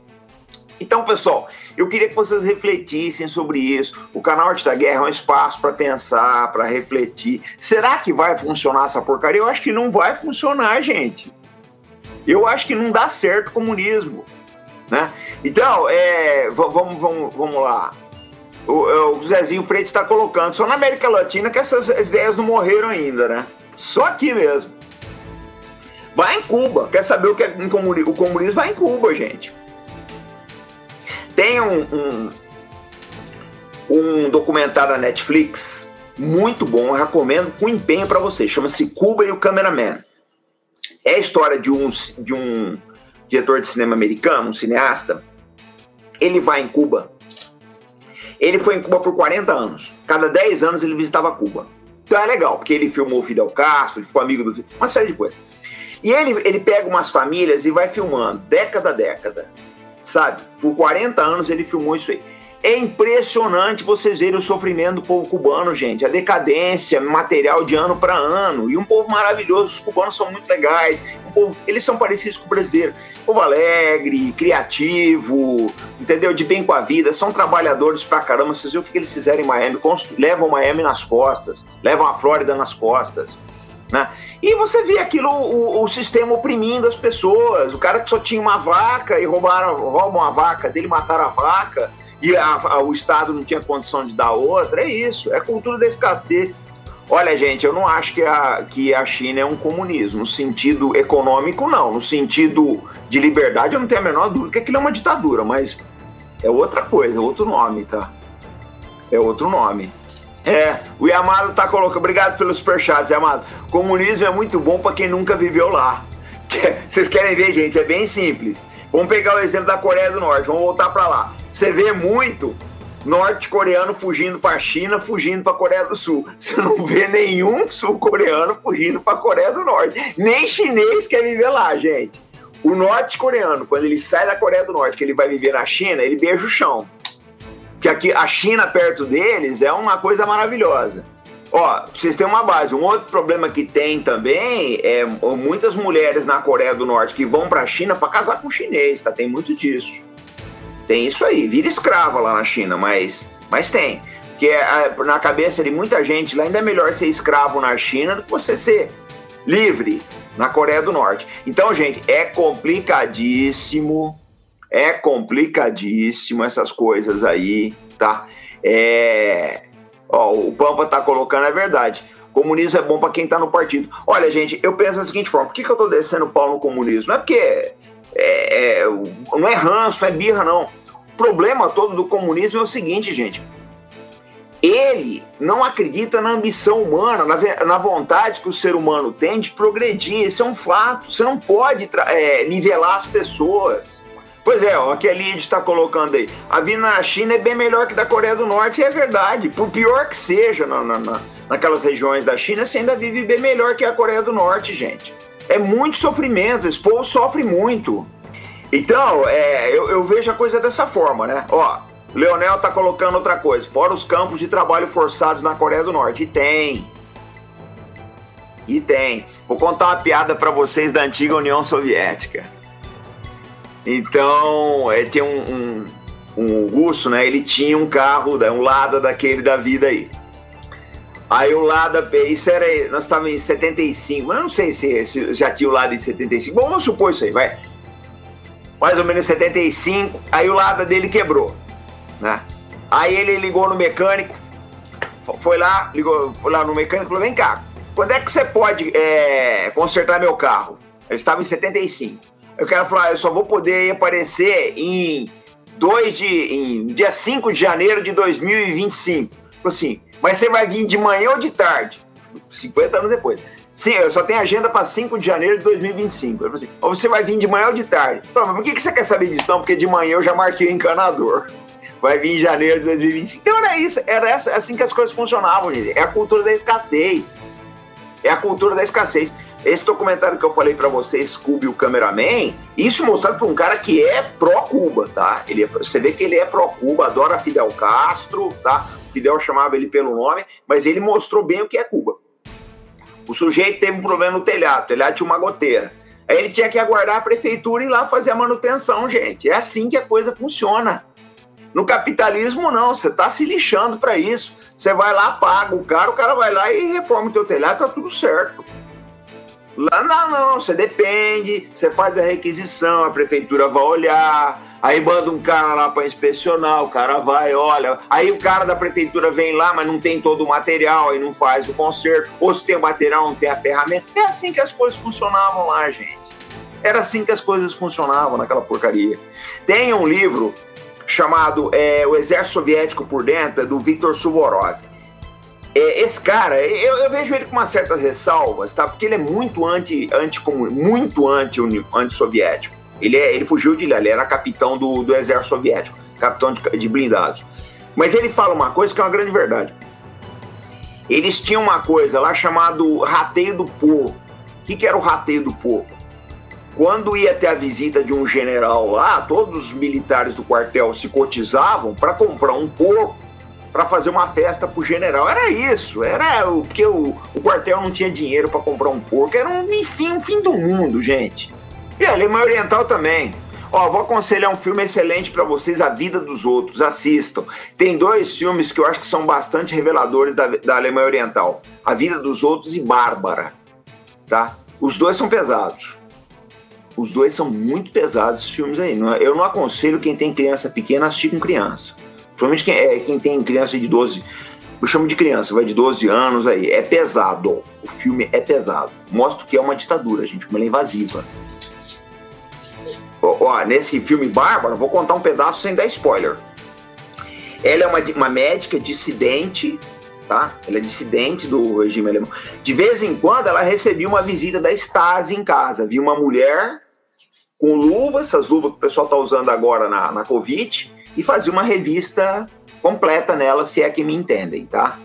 Então, pessoal, eu queria que vocês refletissem sobre isso. O canal Arte da Guerra é um espaço para pensar, para refletir. Será que vai funcionar essa porcaria? Eu acho que não vai funcionar, gente. Eu acho que não dá certo o comunismo. Né? Então, é, vamos, vamos, vamos lá. O, é, o Zezinho Freitas está colocando só na América Latina que essas ideias não morreram ainda, né? Só aqui mesmo. Vai em Cuba. Quer saber o que é o comunismo? Vai em Cuba, gente. Tem um, um, um documentário da Netflix muito bom, recomendo com empenho para você. Chama-se Cuba e o Cameraman. É a história de um, de um diretor de cinema americano, um cineasta. Ele vai em Cuba. Ele foi em Cuba por 40 anos. Cada 10 anos ele visitava Cuba. Então é legal, porque ele filmou o Fidel Castro, ele ficou amigo do. Uma série de coisas. E ele, ele pega umas famílias e vai filmando, década a década sabe? Por 40 anos ele filmou isso aí. É impressionante vocês verem o sofrimento do povo cubano, gente. A decadência material de ano para ano. E um povo maravilhoso. Os cubanos são muito legais. Um povo, eles são parecidos com o brasileiro. Povo alegre, criativo, entendeu? De bem com a vida. São trabalhadores pra caramba. Vocês viram o que eles fizeram em Miami? Levam Miami nas costas. Levam a Flórida nas costas. Né? E você vê aquilo, o, o, sistema oprimindo as pessoas. O cara que só tinha uma vaca e roubaram, roubam a vaca dele, mataram a vaca, e a, a, o Estado não tinha condição de dar outra. É isso, é cultura da escassez. Olha, gente, eu não acho que a, que a China é um comunismo. No sentido econômico, não. No sentido de liberdade, eu não tenho a menor dúvida que aquilo é uma ditadura, mas é outra coisa, é outro nome, tá? É outro nome. É, o Yamado tá colocando. Obrigado pelos superchats, Yamado. Comunismo é muito bom para quem nunca viveu lá. Vocês querem ver, gente? É bem simples. Vamos pegar o exemplo da Coreia do Norte, vamos voltar para lá. Você vê muito norte-coreano fugindo para a China, fugindo para a Coreia do Sul. Você não vê nenhum sul-coreano fugindo para a Coreia do Norte. Nem chinês quer viver lá, gente. O norte-coreano, quando ele sai da Coreia do Norte, que ele vai viver na China, ele beija o chão que aqui a China perto deles é uma coisa maravilhosa. Ó, vocês têm uma base. Um outro problema que tem também é muitas mulheres na Coreia do Norte que vão para a China para casar com chinês, tá? Tem muito disso. Tem isso aí. Vira escrava lá na China, mas, mas tem. Porque é, na cabeça de muita gente lá ainda é melhor ser escravo na China do que você ser livre na Coreia do Norte. Então, gente, é complicadíssimo é complicadíssimo essas coisas aí, tá? É... Ó, o Pampa tá colocando, é verdade. Comunismo é bom para quem tá no partido. Olha, gente, eu penso da seguinte forma: por que, que eu tô descendo o pau no comunismo? Não é porque. É, é, não é ranço, não é birra, não. O problema todo do comunismo é o seguinte, gente. Ele não acredita na ambição humana, na, na vontade que o ser humano tem de progredir. Isso é um fato. Você não pode é, nivelar as pessoas. Pois é, o que a Lid está colocando aí. A vida na China é bem melhor que da Coreia do Norte, e é verdade. Por pior que seja na, na, na, naquelas regiões da China, você ainda vive bem melhor que a Coreia do Norte, gente. É muito sofrimento, esse povo sofre muito. Então, é, eu, eu vejo a coisa dessa forma, né? Ó, Leonel tá colocando outra coisa, fora os campos de trabalho forçados na Coreia do Norte. E tem. E tem. Vou contar uma piada para vocês da antiga União Soviética. Então, é, tinha um, um, um, russo, né? Ele tinha um carro, né, um Lada daquele da vida aí. Aí o Lada, isso era, nós estávamos em 75, eu não sei se, se já tinha o Lada em 75, Bom, vamos supor isso aí, vai. Mais ou menos 75, aí o Lada dele quebrou né? Aí ele ligou no mecânico, foi lá, ligou, foi lá no mecânico e falou: vem cá, quando é que você pode é, consertar meu carro? Ele estava em 75. Eu quero falar, eu só vou poder aparecer em 2 de. em dia 5 de janeiro de 2025. Falou assim, mas você vai vir de manhã ou de tarde? 50 anos depois. Sim, eu só tenho agenda para 5 de janeiro de 2025. Ele falou assim, ou você vai vir de manhã ou de tarde? Falei, mas por que, que você quer saber disso? Não, porque de manhã eu já marquei o encanador vai vir em janeiro de 2025. Então era isso, era essa, assim que as coisas funcionavam, gente. É a cultura da escassez. É a cultura da escassez. Esse documentário que eu falei para vocês, Scooby o Cameraman, isso mostrado por um cara que é pró-Cuba, tá? Ele é, você vê que ele é pró-Cuba, adora Fidel Castro, tá? Fidel chamava ele pelo nome, mas ele mostrou bem o que é Cuba. O sujeito teve um problema no telhado, o telhado tinha uma goteira. Aí ele tinha que aguardar a prefeitura ir lá fazer a manutenção, gente. É assim que a coisa funciona. No capitalismo, não, você está se lixando para isso. Você vai lá, paga o cara, o cara vai lá e reforma o teu telhado, tá tudo certo. Lá não, não, você depende, você faz a requisição, a prefeitura vai olhar, aí manda um cara lá para inspecionar, o cara vai, olha, aí o cara da prefeitura vem lá, mas não tem todo o material, aí não faz o conserto, ou se tem o material, não tem a ferramenta. É assim que as coisas funcionavam lá, gente. Era assim que as coisas funcionavam naquela porcaria. Tem um livro chamado é, O Exército Soviético por Dentro, é do Viktor Suvorov. É, esse cara, eu, eu, vejo ele com uma certa ressalvas, tá? Porque ele é muito anti, anti muito anti, anti-soviético. Ele, é, ele fugiu de lá, ele era capitão do, do exército soviético, capitão de, de blindados. Mas ele fala uma coisa que é uma grande verdade. Eles tinham uma coisa lá chamado rateio do porco. O que, que era o rateio do porco? Quando ia ter a visita de um general lá, todos os militares do quartel se cotizavam para comprar um porco para fazer uma festa pro general. Era isso, era o porque o, o quartel não tinha dinheiro para comprar um porco, era um enfim, um fim do mundo, gente. E a Alemanha Oriental também. Ó, vou aconselhar um filme excelente para vocês, A Vida dos Outros. Assistam. Tem dois filmes que eu acho que são bastante reveladores da, da Alemanha Oriental: A Vida dos Outros e Bárbara. Tá? Os dois são pesados. Os dois são muito pesados, esses filmes aí. É? Eu não aconselho quem tem criança pequena assistir com criança. Principalmente quem, é, quem tem criança de 12. Eu chamo de criança, vai de 12 anos aí. É pesado. O filme é pesado. Mostra que é uma ditadura, gente, como ela é invasiva. Ó, ó, nesse filme Bárbara, vou contar um pedaço sem dar spoiler. Ela é uma, uma médica dissidente tá? Ela é dissidente do regime alemão. De vez em quando ela recebia uma visita da Stasi em casa. Via uma mulher com luvas, essas luvas que o pessoal está usando agora na, na Covid, e fazia uma revista completa nela, se é que me entendem, tá?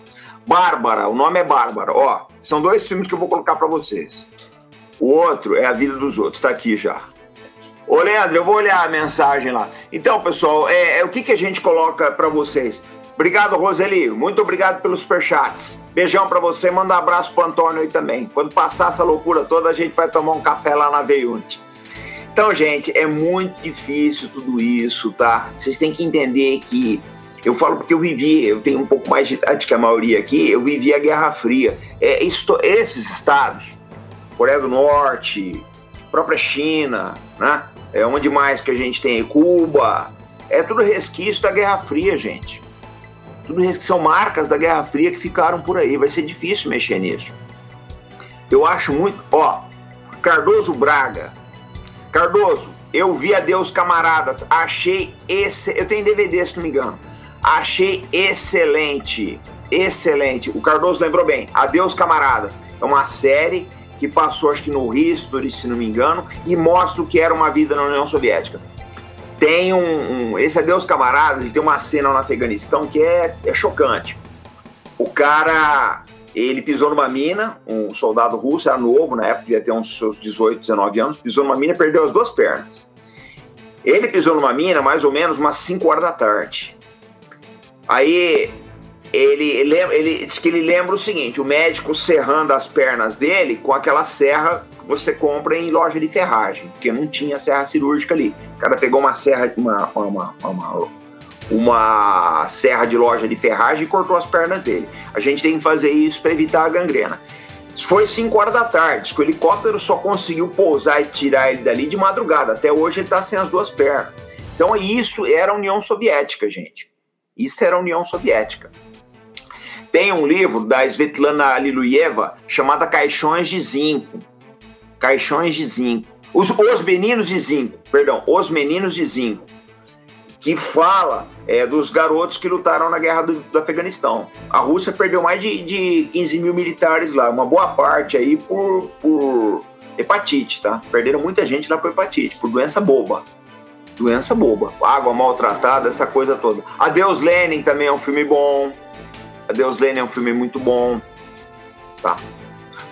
Bárbara, o nome é Bárbara. Ó, são dois filmes que eu vou colocar para vocês. O outro é A Vida dos Outros, tá aqui já. Ô, Leandro, eu vou olhar a mensagem lá. Então, pessoal, é, é o que, que a gente coloca para vocês? Obrigado, Roseli. Muito obrigado pelos superchats. Beijão para você. Manda um abraço pro Antônio aí também. Quando passar essa loucura toda, a gente vai tomar um café lá na Veiunte. Então, gente, é muito difícil tudo isso, tá? Vocês têm que entender que eu falo porque eu vivi, eu tenho um pouco mais de idade que a maioria aqui, eu vivi a Guerra Fria. É, isto, esses estados, Coreia do Norte, própria China, né? É onde mais que a gente tem Cuba, é tudo resquício da Guerra Fria, gente. Tudo que são marcas da Guerra Fria que ficaram por aí. Vai ser difícil mexer nisso. Eu acho muito. Ó, Cardoso Braga. Cardoso, eu vi Adeus Camaradas. Achei esse. Eu tenho DVD, se não me engano. Achei excelente. Excelente. O Cardoso lembrou bem. Adeus Camaradas. É uma série que passou, acho que no History, se não me engano, e mostra o que era uma vida na União Soviética. tem um, um, Esse Adeus Camaradas, tem uma cena no Afeganistão que é, é chocante. O cara. Ele pisou numa mina, um soldado russo, era novo na época, devia ter uns seus 18, 19 anos, pisou numa mina e perdeu as duas pernas. Ele pisou numa mina mais ou menos umas 5 horas da tarde. Aí ele, ele, ele diz que ele lembra o seguinte: o médico serrando as pernas dele com aquela serra que você compra em loja de ferragem, porque não tinha serra cirúrgica ali. O cara pegou uma serra, uma, uma, uma, uma serra de loja de ferragem e cortou as pernas dele. A gente tem que fazer isso para evitar a gangrena. Foi 5 horas da tarde, o helicóptero só conseguiu pousar e tirar ele dali de madrugada. Até hoje ele está sem as duas pernas. Então isso era a União Soviética, gente. Isso era a União Soviética. Tem um livro da Svetlana Liluyeva chamado Caixões de Zinco. Caixões de Zinco. Os, os Meninos de Zinco, perdão, Os Meninos de Zinco, que fala é, dos garotos que lutaram na guerra do, do Afeganistão. A Rússia perdeu mais de, de 15 mil militares lá, uma boa parte aí por, por hepatite, tá? Perderam muita gente lá por hepatite, por doença boba. Doença boba, água maltratada, essa coisa toda. Adeus Lenin também é um filme bom. Deus Lenin é um filme muito bom. Tá.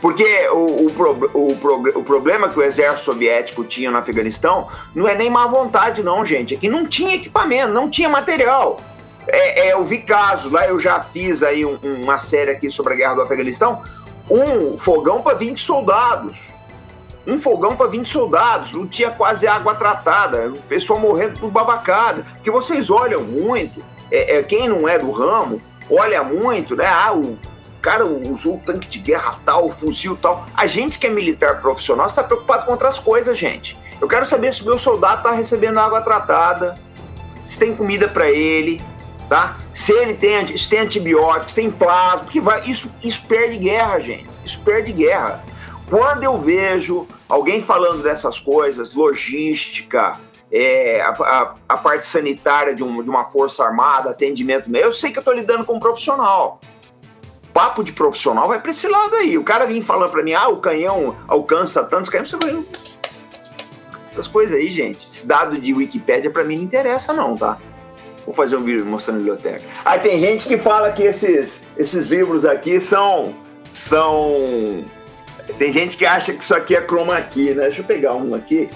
Porque o, o, o, o, problema que o exército soviético tinha no Afeganistão não é nem má vontade, não, gente. É que não tinha equipamento, não tinha material. É, é, eu vi casos lá, eu já fiz aí um, uma série aqui sobre a guerra do Afeganistão. Um fogão para 20 soldados. Um fogão para 20 soldados, não tinha quase água tratada, o pessoal morrendo por babacada. Porque vocês olham muito, é, é, quem não é do ramo, olha muito, né? Ah, o cara usou o tanque de guerra tal, o fuzil tal. A gente que é militar profissional está preocupado com outras coisas, gente. Eu quero saber se o meu soldado está recebendo água tratada, se tem comida para ele, tá? Se ele tem, se tem antibióticos, tem plasma, que vai, isso, isso perde guerra, gente. Isso perde guerra. Quando eu vejo alguém falando dessas coisas, logística, é, a, a, a, parte sanitária de, um, de, uma força armada, atendimento. Eu sei que eu estou lidando com um profissional. Papo de profissional vai para esse lado aí. O cara vem falando para mim, ah, o canhão alcança tantos canhões. Você vai... Essas coisas aí, gente. Esse dado de Wikipédia para mim não interessa, não, tá? Vou fazer um vídeo mostrando a biblioteca. Aí tem gente que fala que esses, esses livros aqui são. são. Tem gente que acha que isso aqui é chroma key, né? Deixa eu pegar um aqui.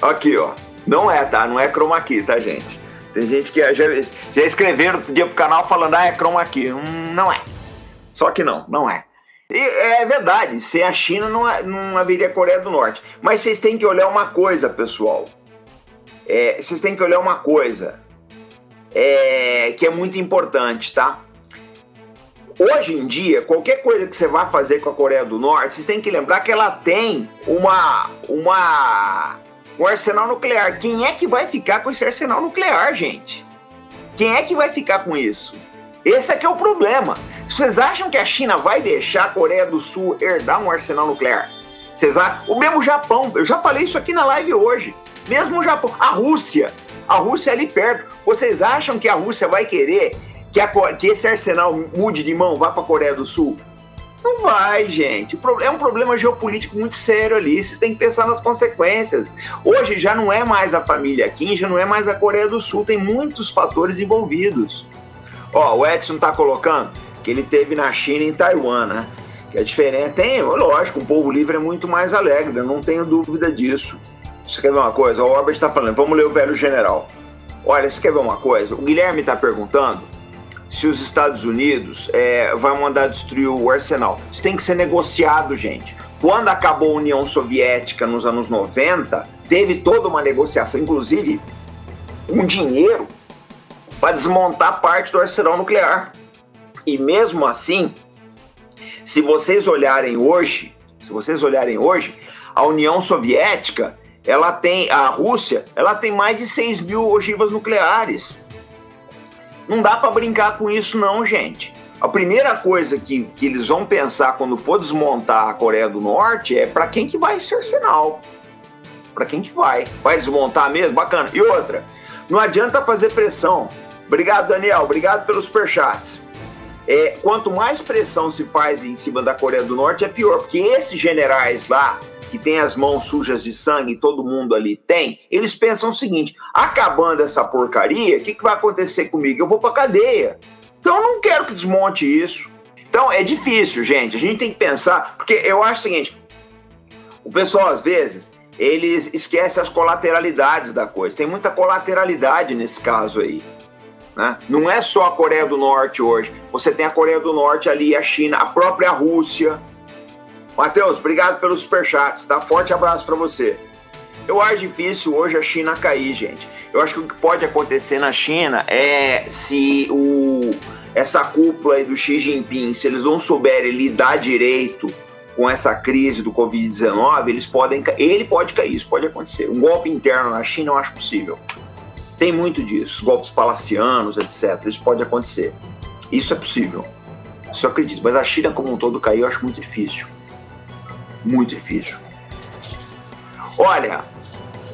Aqui, ó. Não é, tá? Não é chroma key, tá, gente? Tem gente que já, já escreveram outro dia pro canal falando, ah, é chroma key. Hum, não é. Só que não, não é. E é verdade, sem a China não, não haveria Coreia do Norte. Mas vocês têm que olhar uma coisa, pessoal. É, vocês têm que olhar uma coisa é, que é muito importante, tá? Hoje em dia, qualquer coisa que você vá fazer com a Coreia do Norte, vocês têm que lembrar que ela tem uma, uma um arsenal nuclear. Quem é que vai ficar com esse arsenal nuclear, gente? Quem é que vai ficar com isso? Esse é que é o problema. Vocês acham que a China vai deixar a Coreia do Sul herdar um arsenal nuclear? Vocês acham? O mesmo Japão, eu já falei isso aqui na live hoje. Mesmo o Japão, a Rússia, a Rússia é ali perto. Vocês acham que a Rússia vai querer que, a, que esse arsenal mude de mão, vá para a Coreia do Sul? Não vai, gente. É um problema geopolítico muito sério ali. Vocês têm que pensar nas consequências. Hoje já não é mais a família Kim, já não é mais a Coreia do Sul. Tem muitos fatores envolvidos. Ó, o Edson tá colocando que ele teve na China e em Taiwan, né? Que a diferença tem, lógico, o povo livre é muito mais alegre, eu não tenho dúvida disso. Você quer ver uma coisa? O Albert está falando, vamos ler o velho general. Olha, você quer ver uma coisa? O Guilherme está perguntando se os Estados Unidos é, vai mandar destruir o arsenal. Isso tem que ser negociado, gente. Quando acabou a União Soviética nos anos 90, teve toda uma negociação, inclusive um dinheiro para desmontar parte do arsenal nuclear. E mesmo assim, se vocês olharem hoje, se vocês olharem hoje, a União Soviética, ela tem, a Rússia, ela tem mais de 6 mil ogivas nucleares. Não dá para brincar com isso, não, gente. A primeira coisa que, que eles vão pensar quando for desmontar a Coreia do Norte é para quem que vai ser sinal. Para quem que vai? Vai desmontar mesmo? Bacana. E outra, não adianta fazer pressão. Obrigado, Daniel. Obrigado pelos superchats. É, quanto mais pressão se faz em cima da Coreia do Norte, é pior, porque esses generais lá que tem as mãos sujas de sangue, todo mundo ali tem, eles pensam o seguinte: acabando essa porcaria, o que, que vai acontecer comigo? Eu vou para cadeia. Então eu não quero que desmonte isso. Então é difícil, gente. A gente tem que pensar, porque eu acho o seguinte: o pessoal às vezes eles esquecem as colateralidades da coisa. Tem muita colateralidade nesse caso aí. Né? Não é só a Coreia do Norte hoje. Você tem a Coreia do Norte ali, a China, a própria Rússia. Matheus, obrigado pelos superchats, tá? Forte abraço para você. Eu acho difícil hoje a China cair, gente. Eu acho que o que pode acontecer na China é se o, essa cúpula aí do Xi Jinping, se eles não souberem lidar direito com essa crise do Covid-19, eles podem, ele pode cair, isso pode acontecer. Um golpe interno na China eu acho possível. Tem muito disso, golpes palacianos, etc. Isso pode acontecer. Isso é possível. Isso eu acredito. Mas a China como um todo cair eu acho muito difícil. Muito difícil. Olha,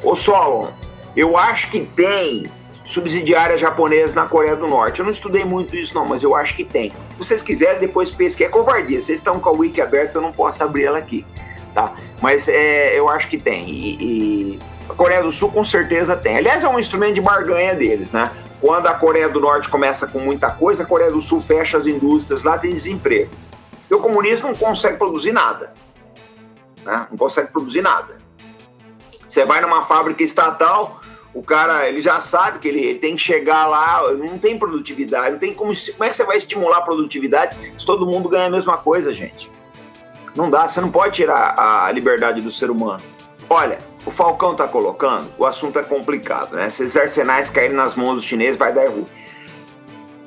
o Solon, eu acho que tem subsidiária japonesa na Coreia do Norte. Eu não estudei muito isso não, mas eu acho que tem. Se vocês quiserem, depois pesquisem. É covardia. Vocês estão com a wiki aberta, eu não posso abrir ela aqui, tá? Mas é, eu acho que tem. E, e, a Coreia do Sul com certeza tem. Aliás, é um instrumento de barganha deles, né? Quando a Coreia do Norte começa com muita coisa, a Coreia do Sul fecha as indústrias, lá tem desemprego. E o comunismo não consegue produzir nada. Né? Não consegue produzir nada. Você vai numa fábrica estatal, o cara ele já sabe que ele, tem que chegar lá, não tem produtividade, não tem como. Como é que você vai estimular a produtividade se todo mundo ganha a mesma coisa, gente? Não dá, você não pode tirar a liberdade do ser humano. Olha, o Falcão tá colocando, o assunto é complicado, né? Se esses arsenais caírem nas mãos dos chineses, vai dar ruim.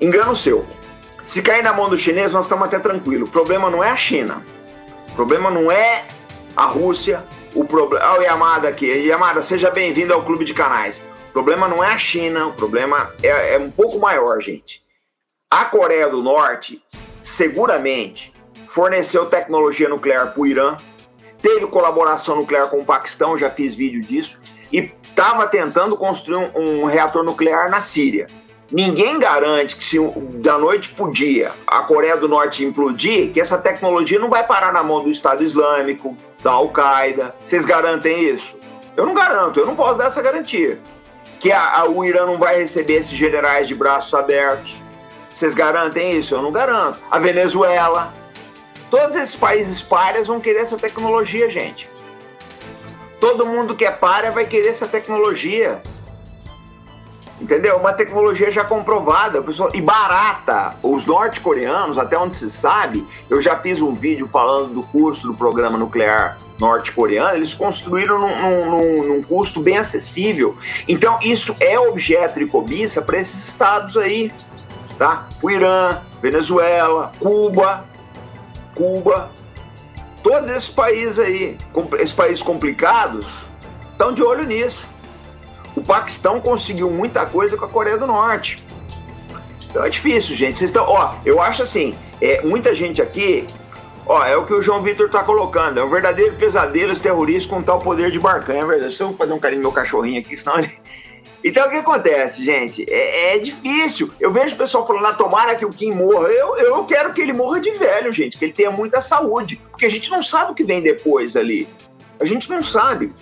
Engano seu. Se cair na mão do chinês, nós estamos até tranquilo. O problema não é a China. O problema não é a Rússia, o problema. Olha o Yamada aqui. Yamada, seja bem-vindo ao clube de canais. O problema não é a China, o problema é, é um pouco maior, gente. A Coreia do Norte, seguramente, forneceu tecnologia nuclear para o Irã, teve colaboração nuclear com o Paquistão, já fiz vídeo disso, e estava tentando construir um, um, reator nuclear na Síria. Ninguém garante que se da noite para o dia a Coreia do Norte implodir, que essa tecnologia não vai parar na mão do Estado Islâmico, da Al-Qaeda. Vocês garantem isso? Eu não garanto, eu não posso dar essa garantia. Que a, a, o Irã não vai receber esses generais de braços abertos. Vocês garantem isso? Eu não garanto. A Venezuela. Todos esses países párias vão querer essa tecnologia, gente. Todo mundo que é párea vai querer essa tecnologia. Entendeu? Uma tecnologia já comprovada pessoal, e barata. Os norte-coreanos, até onde se sabe, eu já fiz um vídeo falando do custo do programa nuclear norte-coreano, eles construíram num, num, num, custo bem acessível. Então, isso é objeto de cobiça para esses estados aí, tá? O Irã, Venezuela, Cuba, Cuba, todos esses países aí, esses países complicados, estão de olho nisso. O Paquistão conseguiu muita coisa com a Coreia do Norte. Então é difícil, gente. Vocês estão, ó, eu acho assim, é, muita gente aqui, ó, é o que o João Vitor tá colocando. É um verdadeiro pesadelo os terroristas com tal poder de barcanha, é verdade. Deixa eu fazer um carinho no meu cachorrinho aqui, senão ele. Então o que acontece, gente? É, é, difícil. Eu vejo o pessoal falando, ah, tomara que o Kim morra. Eu, eu quero que ele morra de velho, gente, que ele tenha muita saúde. Porque a gente não sabe o que vem depois ali. A gente não sabe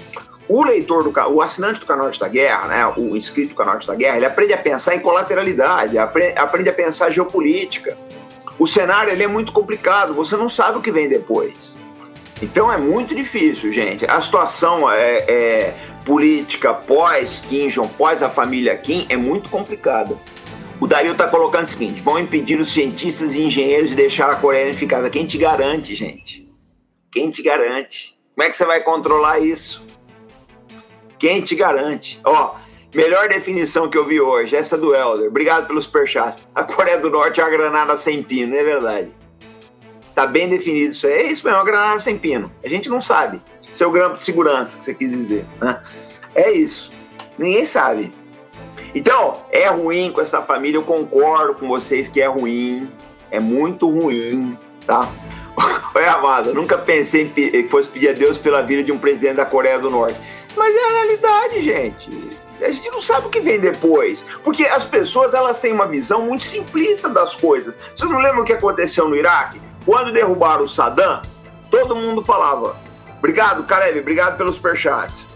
o leitor do o assinante do canal da Guerra, né, o inscrito do canal da Guerra, ele aprende a pensar em colateralidade, aprende, a pensar geopolítica. O cenário ele é muito complicado, você não sabe o que vem depois. Então é muito difícil, gente. A situação é, é política pós Kim Jong, pós a família Kim, é muito complicada. O Dario está colocando o seguinte: vão impedir os cientistas e engenheiros de deixar a Coreia unificada. Quem te garante, gente? Quem te garante? Como é que você vai controlar isso? Quem te garante? Ó, melhor definição que eu vi hoje, essa do Helder. Obrigado pelo superchat. A Coreia do Norte é uma granada sem pino, é verdade. Tá bem definido isso aí. É isso mesmo, uma granada sem pino. A gente não sabe. Seu grampo de segurança, que você quis dizer. Né? É isso. Ninguém sabe. Então, é ruim com essa família, eu concordo com vocês que é ruim. É muito ruim, tá? Oi, amada, nunca pensei que fosse pedir a Deus pela vida de um presidente da Coreia do Norte. Mas é a realidade, gente. A gente não sabe o que vem depois. Porque as pessoas elas têm uma visão muito simplista das coisas. Vocês não lembram o que aconteceu no Iraque? Quando derrubaram o Saddam, todo mundo falava: Obrigado, Caleb. Obrigado pelos superchats.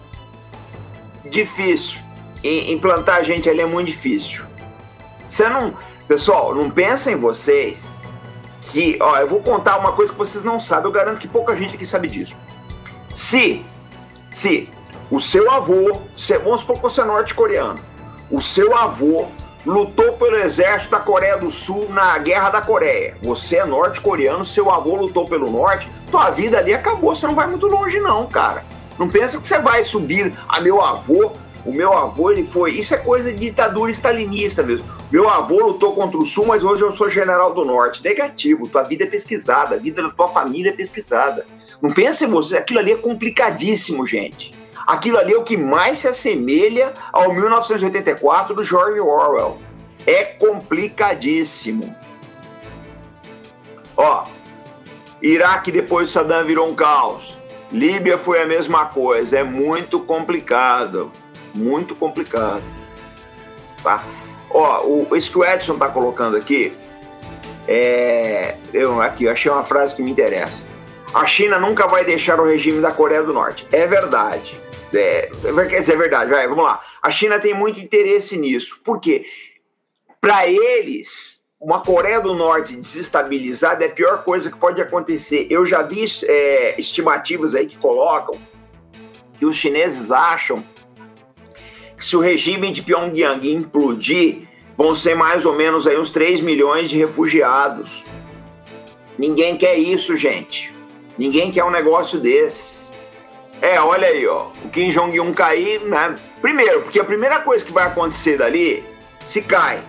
Difícil. implantar a gente ali é muito difícil. Você não. Pessoal, não pensa em vocês que. Ó, eu vou contar uma coisa que vocês não sabem. Eu garanto que pouca gente aqui sabe disso. Se. Se o seu avô. Se, vamos supor que você é norte-coreano. O seu avô lutou pelo exército da Coreia do Sul na Guerra da Coreia. Você é norte-coreano, seu avô lutou pelo norte tua vida ali acabou, você não vai muito longe não, cara. Não pensa que você vai subir a meu avô. O meu avô, ele foi. Isso é coisa de ditadura stalinista mesmo. Meu avô lutou contra o Sul, mas hoje eu sou general do Norte. Negativo. Tua vida é pesquisada, a vida da tua família é pesquisada. Não pense em você, aquilo ali é complicadíssimo, gente. Aquilo ali é o que mais se assemelha ao 1984 do George Orwell. É complicadíssimo. Ó, Iraque depois de Saddam virou um caos. Líbia foi a mesma coisa. É muito complicado. Muito complicado. Tá? Ó, o, esse que o Edson tá colocando aqui, é, eu aqui eu achei uma frase que me interessa. A China nunca vai deixar o regime da Coreia do Norte. É verdade. É, quer dizer, é verdade. Vai, vamos lá. A China tem muito interesse nisso. Por quê? Para eles, uma Coreia do Norte desestabilizada é a pior coisa que pode acontecer. Eu já vi é, estimativas aí que colocam que os chineses acham que se o regime de Pyongyang implodir, vão ser mais ou menos aí uns 3 milhões de refugiados. Ninguém quer isso, gente. Ninguém quer um negócio desses. É, olha aí, ó. O Kim Jong-un cair, né? Primeiro, porque a primeira coisa que vai acontecer dali, se cai,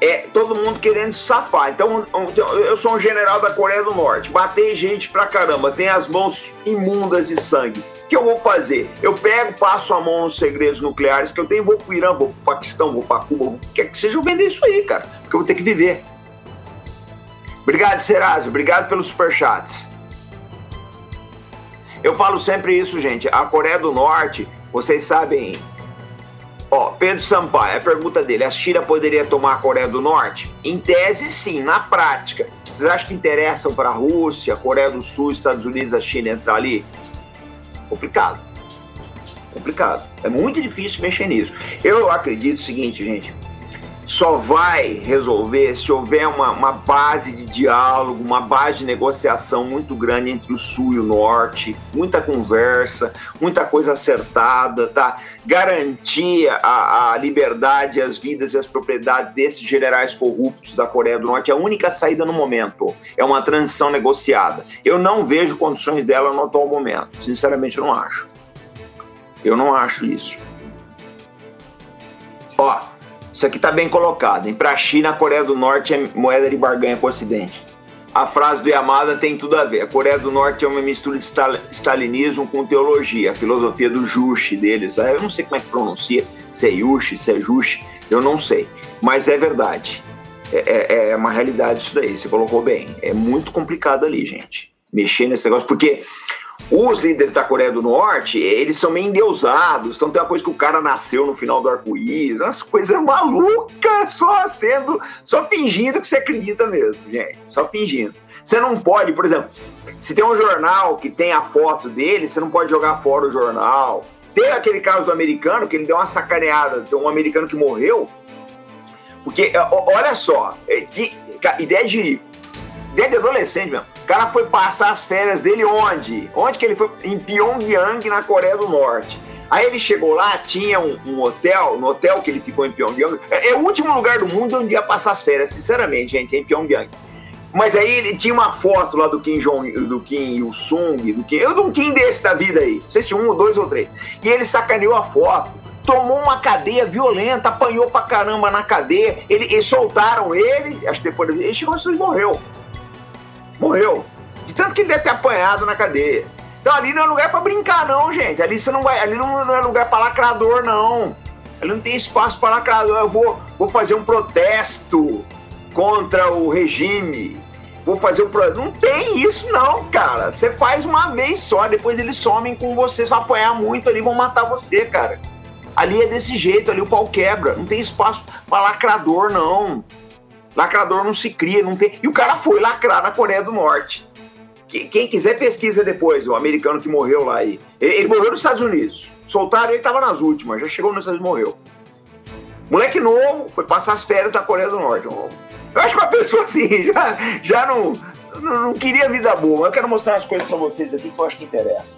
é todo mundo querendo safar. Então, eu sou um general da Coreia do Norte, batei gente pra caramba, tem as mãos imundas de sangue. O que eu vou fazer? Eu pego, passo a mão nos segredos nucleares que eu tenho, vou pro Irã, vou pro Paquistão, vou pra Cuba, que quer que seja, eu vender isso aí, cara, porque eu vou ter que viver. Obrigado, Serásio, obrigado pelos superchats. Eu falo sempre isso, gente. A Coreia do Norte, vocês sabem Ó, Pedro Sampaio, a pergunta dele: a China poderia tomar a Coreia do Norte? Em tese, sim. Na prática, vocês acham que interessam para a Rússia, Coreia do Sul, Estados Unidos, a China entrar ali? Complicado. Complicado. É muito difícil mexer nisso. Eu acredito o seguinte, gente só vai resolver se houver uma, uma, base de diálogo, uma base de negociação muito grande entre o Sul e o Norte, muita conversa, muita coisa acertada, tá? Garantir a, a liberdade, as vidas e as propriedades desses generais corruptos da Coreia do Norte é a única saída no momento. É uma transição negociada. Eu não vejo condições dela no atual momento. Sinceramente, eu não acho. Eu não acho isso. Ó, isso aqui está bem colocado. Para a China, a Coreia do Norte é moeda de barganha com o Ocidente. A frase do Yamada tem tudo a ver. A Coreia do Norte é uma mistura de stalinismo com teologia, a filosofia do Juche deles. Ah, eu não sei como é que pronuncia, se é Yushi, se é Juche, eu não sei. Mas é verdade. É, é, é uma realidade isso daí, você colocou bem. É muito complicado ali, gente. Mexer nesse negócio, porque os líderes da Coreia do Norte, eles são meio endeusados. Então tem uma coisa que o cara nasceu no final do arco-íris, umas coisas malucas, só sendo, só fingindo que você acredita mesmo, gente. Só fingindo. Você não pode, por exemplo, se tem um jornal que tem a foto dele, você não pode jogar fora o jornal. Tem aquele caso do americano que ele deu uma sacaneada, tem um americano que morreu. Porque, olha só, é de, ideia de ideia de adolescente mesmo cara foi passar as férias dele onde? Onde que ele foi? Em Pyongyang, na Coreia do Norte. Aí ele chegou lá, tinha um, um, hotel, no hotel que ele ficou em Pyongyang. É, é, o último lugar do mundo onde ia passar as férias, sinceramente, gente, em Pyongyang. Mas aí ele tinha uma foto lá do Kim Jong, do Kim Il-sung, do Kim, eu de um Kim desse da vida aí, não sei se um, dois ou três. E ele sacaneou a foto, tomou uma cadeia violenta, apanhou pra caramba na cadeia. Ele, eles soltaram ele, acho que depois ele chegou e morreu morreu. De tanto que ele deve ter apanhado na cadeia. Então ali não é lugar para brincar, não, gente. Ali você não vai. Ali não, não é lugar para lacrador, não. Ali não tem espaço para lacrador. Eu vou, vou fazer um protesto contra o regime. Vou fazer um protesto. Não tem isso, não, cara. Você faz uma vez só, depois eles somem com você. Você vai apanhar muito ali, vão matar você, cara. Ali é desse jeito, ali o pau quebra. Não tem espaço para lacrador, não. Lacrador não se cria, não tem. E o cara foi lacrar na Coreia do Norte. quem quiser pesquisa depois, o americano que morreu lá aí. Ele, ele morreu nos Estados Unidos. Soltaram, ele estava nas últimas, já chegou nos Estados Unidos morreu. Moleque novo, foi passar as férias da Coreia do Norte. Eu acho que uma pessoa assim já, já não, não, não queria vida boa. Eu quero mostrar as coisas para vocês aqui que eu acho que interessa.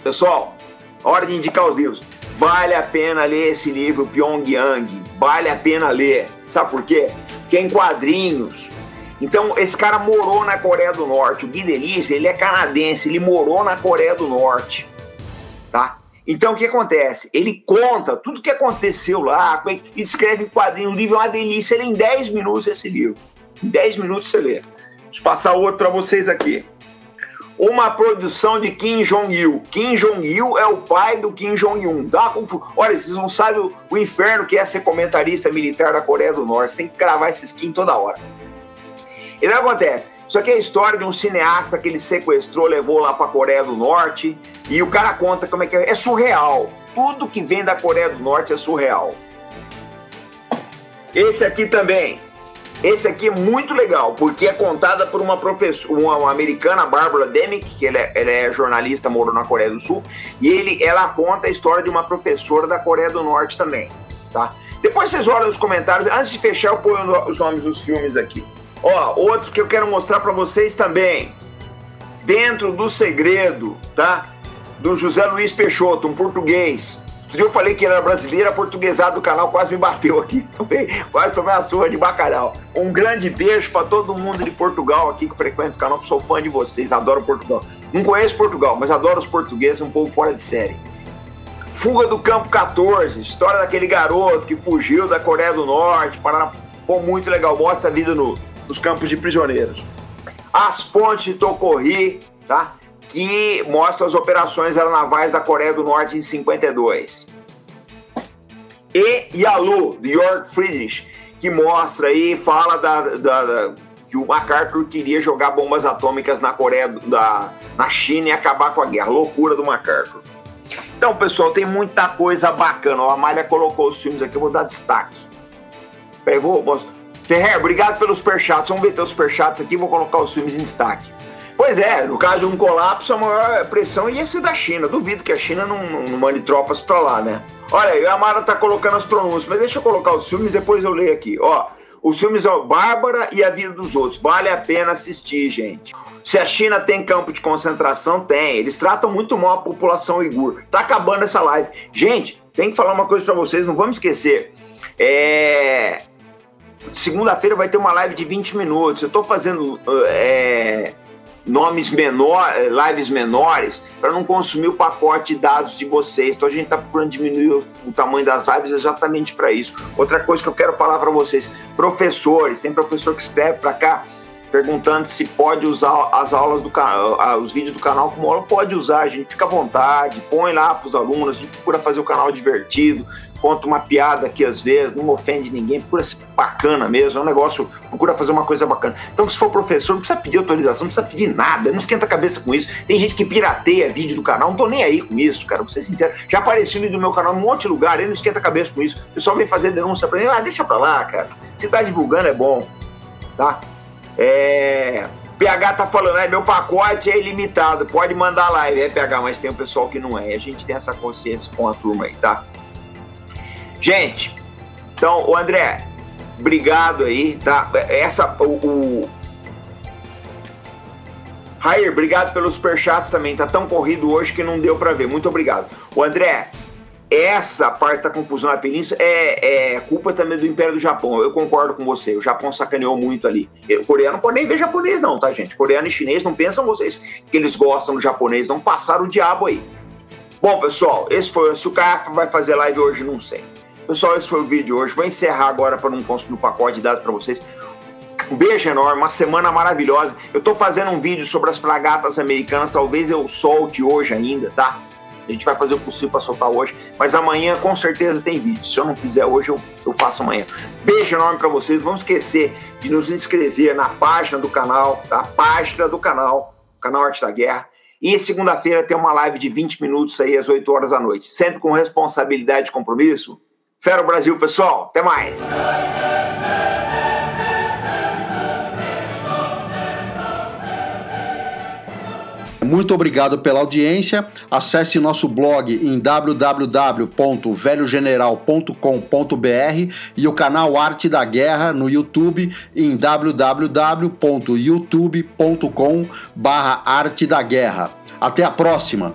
Pessoal, hora de indicar os livros. Vale a pena ler esse livro, Pyongyang. Vale a pena ler. Sabe por quê? Porque é em quadrinhos. Então, esse cara morou na Coreia do Norte. O Gui Delícia, ele é canadense, ele morou na Coreia do Norte. Tá? Então, o que acontece? Ele conta tudo o que aconteceu lá, é ele escreve em quadrinho. O livro é uma delícia, ele em 10 minutos esse livro. Em 10 minutos você lê. Deixa eu passar outro para vocês aqui uma produção de Kim Jong-il. Kim Jong-il é o pai do Kim Jong-un. Dá Olha, vocês não sabem o, o, inferno que é ser comentarista militar da Coreia do Norte. Você tem que gravar esses Kim toda hora. E o que acontece? Isso aqui é a história de um cineasta que ele sequestrou, levou lá para a Coreia do Norte. E o cara conta como é que é. É surreal. Tudo que vem da Coreia do Norte é surreal. Esse aqui também esse aqui é muito legal, porque é contada por uma professora, uma, uma americana, Barbara Demick, que ela é, ela é, jornalista, morou na Coreia do Sul, e ele, ela conta a história de uma professora da Coreia do Norte também, tá? Depois vocês olham nos comentários, antes de fechar eu ponho os nomes dos filmes aqui. Ó, outro que eu quero mostrar para vocês também, Dentro do Segredo, tá? Do José Luiz Peixoto, um português, eu falei que era brasileiro, a portuguesada do canal quase me bateu aqui. quase tomei a surra de bacalhau. Um grande beijo para todo mundo de Portugal aqui que frequenta o canal, sou fã de vocês, adoro Portugal. Não conheço Portugal, mas adoro os portugueses, um povo fora de série. Fuga do Campo 14, história daquele garoto que fugiu da Coreia do Norte, para pô, muito legal, mostra a vida no, nos campos de prisioneiros. As Pontes de Tocorri, tá? Que mostra as operações aeronavais da Coreia do Norte em 52. E Yalu, de York Friedrich, que mostra aí, fala da, da, da, que o MacArthur queria jogar bombas atômicas na Coreia, da, na China e acabar com a guerra. Loucura do MacArthur. Então, pessoal, tem muita coisa bacana. A Amália colocou os filmes aqui, eu vou dar destaque. Peraí, vou mostrar. Ferrer, obrigado pelos superchats. Vamos ver teus superchats aqui, vou colocar os filmes em destaque. Pois é, no caso de um colapso, a maior pressão ia ser da China. Duvido que a China não, não mande tropas para lá, né? Olha aí, a Mara tá colocando as pronúncias, mas deixa eu colocar os filmes depois eu leio aqui. Ó, os filmes são Bárbara e a Vida dos Outros. Vale a pena assistir, gente. Se a China tem campo de concentração, tem. Eles tratam muito mal a população uigur. Tá acabando essa live. Gente, tem que falar uma coisa para vocês, não vamos esquecer. É... Segunda-feira vai ter uma live de 20 minutos. Eu tô fazendo. É nomes menores, lives menores, para não consumir o pacote de dados de vocês. Então a gente está procurando diminuir o, o, tamanho das lives exatamente para isso. Outra coisa que eu quero falar para vocês, professores, tem professor que escreve para cá perguntando se pode usar as aulas do canal, os vídeos do canal como aula, pode usar, a gente fica à vontade, põe lá para os alunos, a gente procura fazer o canal divertido, conta uma piada aqui às vezes, não ofende ninguém, procura ser bacana mesmo, é um negócio, procura fazer uma coisa bacana. Então, se for professor, não precisa pedir autorização, não precisa pedir nada, não esquenta a cabeça com isso. Tem gente que pirateia vídeo do canal, não tô nem aí com isso, cara, vou ser sincero. Já apareceu vídeo do meu canal em um monte de lugar, ele não esquenta a cabeça com isso. O pessoal vem fazer denúncia pra mim, ah, deixa pra lá, cara. Se tá divulgando é bom, tá? É... PH tá falando, é, meu pacote é ilimitado, pode mandar live, é PH, mas tem o um pessoal que não é. A gente tem essa consciência com a turma aí, tá? Gente, então, o André, obrigado aí, tá? Essa, o, o... Rair, obrigado pelos superchats também, tá tão corrido hoje que não deu para ver, muito obrigado. O André, essa parte da confusão na península é, é, culpa também do Império do Japão. Eu concordo com você. O Japão sacaneou muito ali. O coreano pode nem ver japonês, não, tá, gente? Coreano e chinês não pensam vocês que eles gostam do japonês, não passaram o diabo aí. Bom, pessoal, esse foi. Se o Cafa vai fazer live hoje, não sei. Pessoal, esse foi o vídeo de hoje. Vou encerrar agora para não consumir o pacote de dados para vocês. Um beijo enorme, uma semana maravilhosa. Eu tô fazendo um vídeo sobre as fragatas americanas, talvez eu solte hoje ainda, tá? A gente vai fazer o possível para soltar hoje, mas amanhã com certeza tem vídeo. Se eu não fizer hoje, eu, eu faço amanhã. Beijo enorme para vocês. Vamos esquecer de nos inscrever na página do canal, tá? página do canal, canal Arte da Guerra. E segunda-feira tem uma live de 20 minutos aí às 8 horas da noite. Sempre com responsabilidade e compromisso. Fera Brasil, pessoal. Até mais. Muito obrigado pela audiência. Acesse nosso blog em www.velhogeneral.com.br e o canal Arte da Guerra no YouTube em www.youtube.com/arte da guerra. Até a próxima!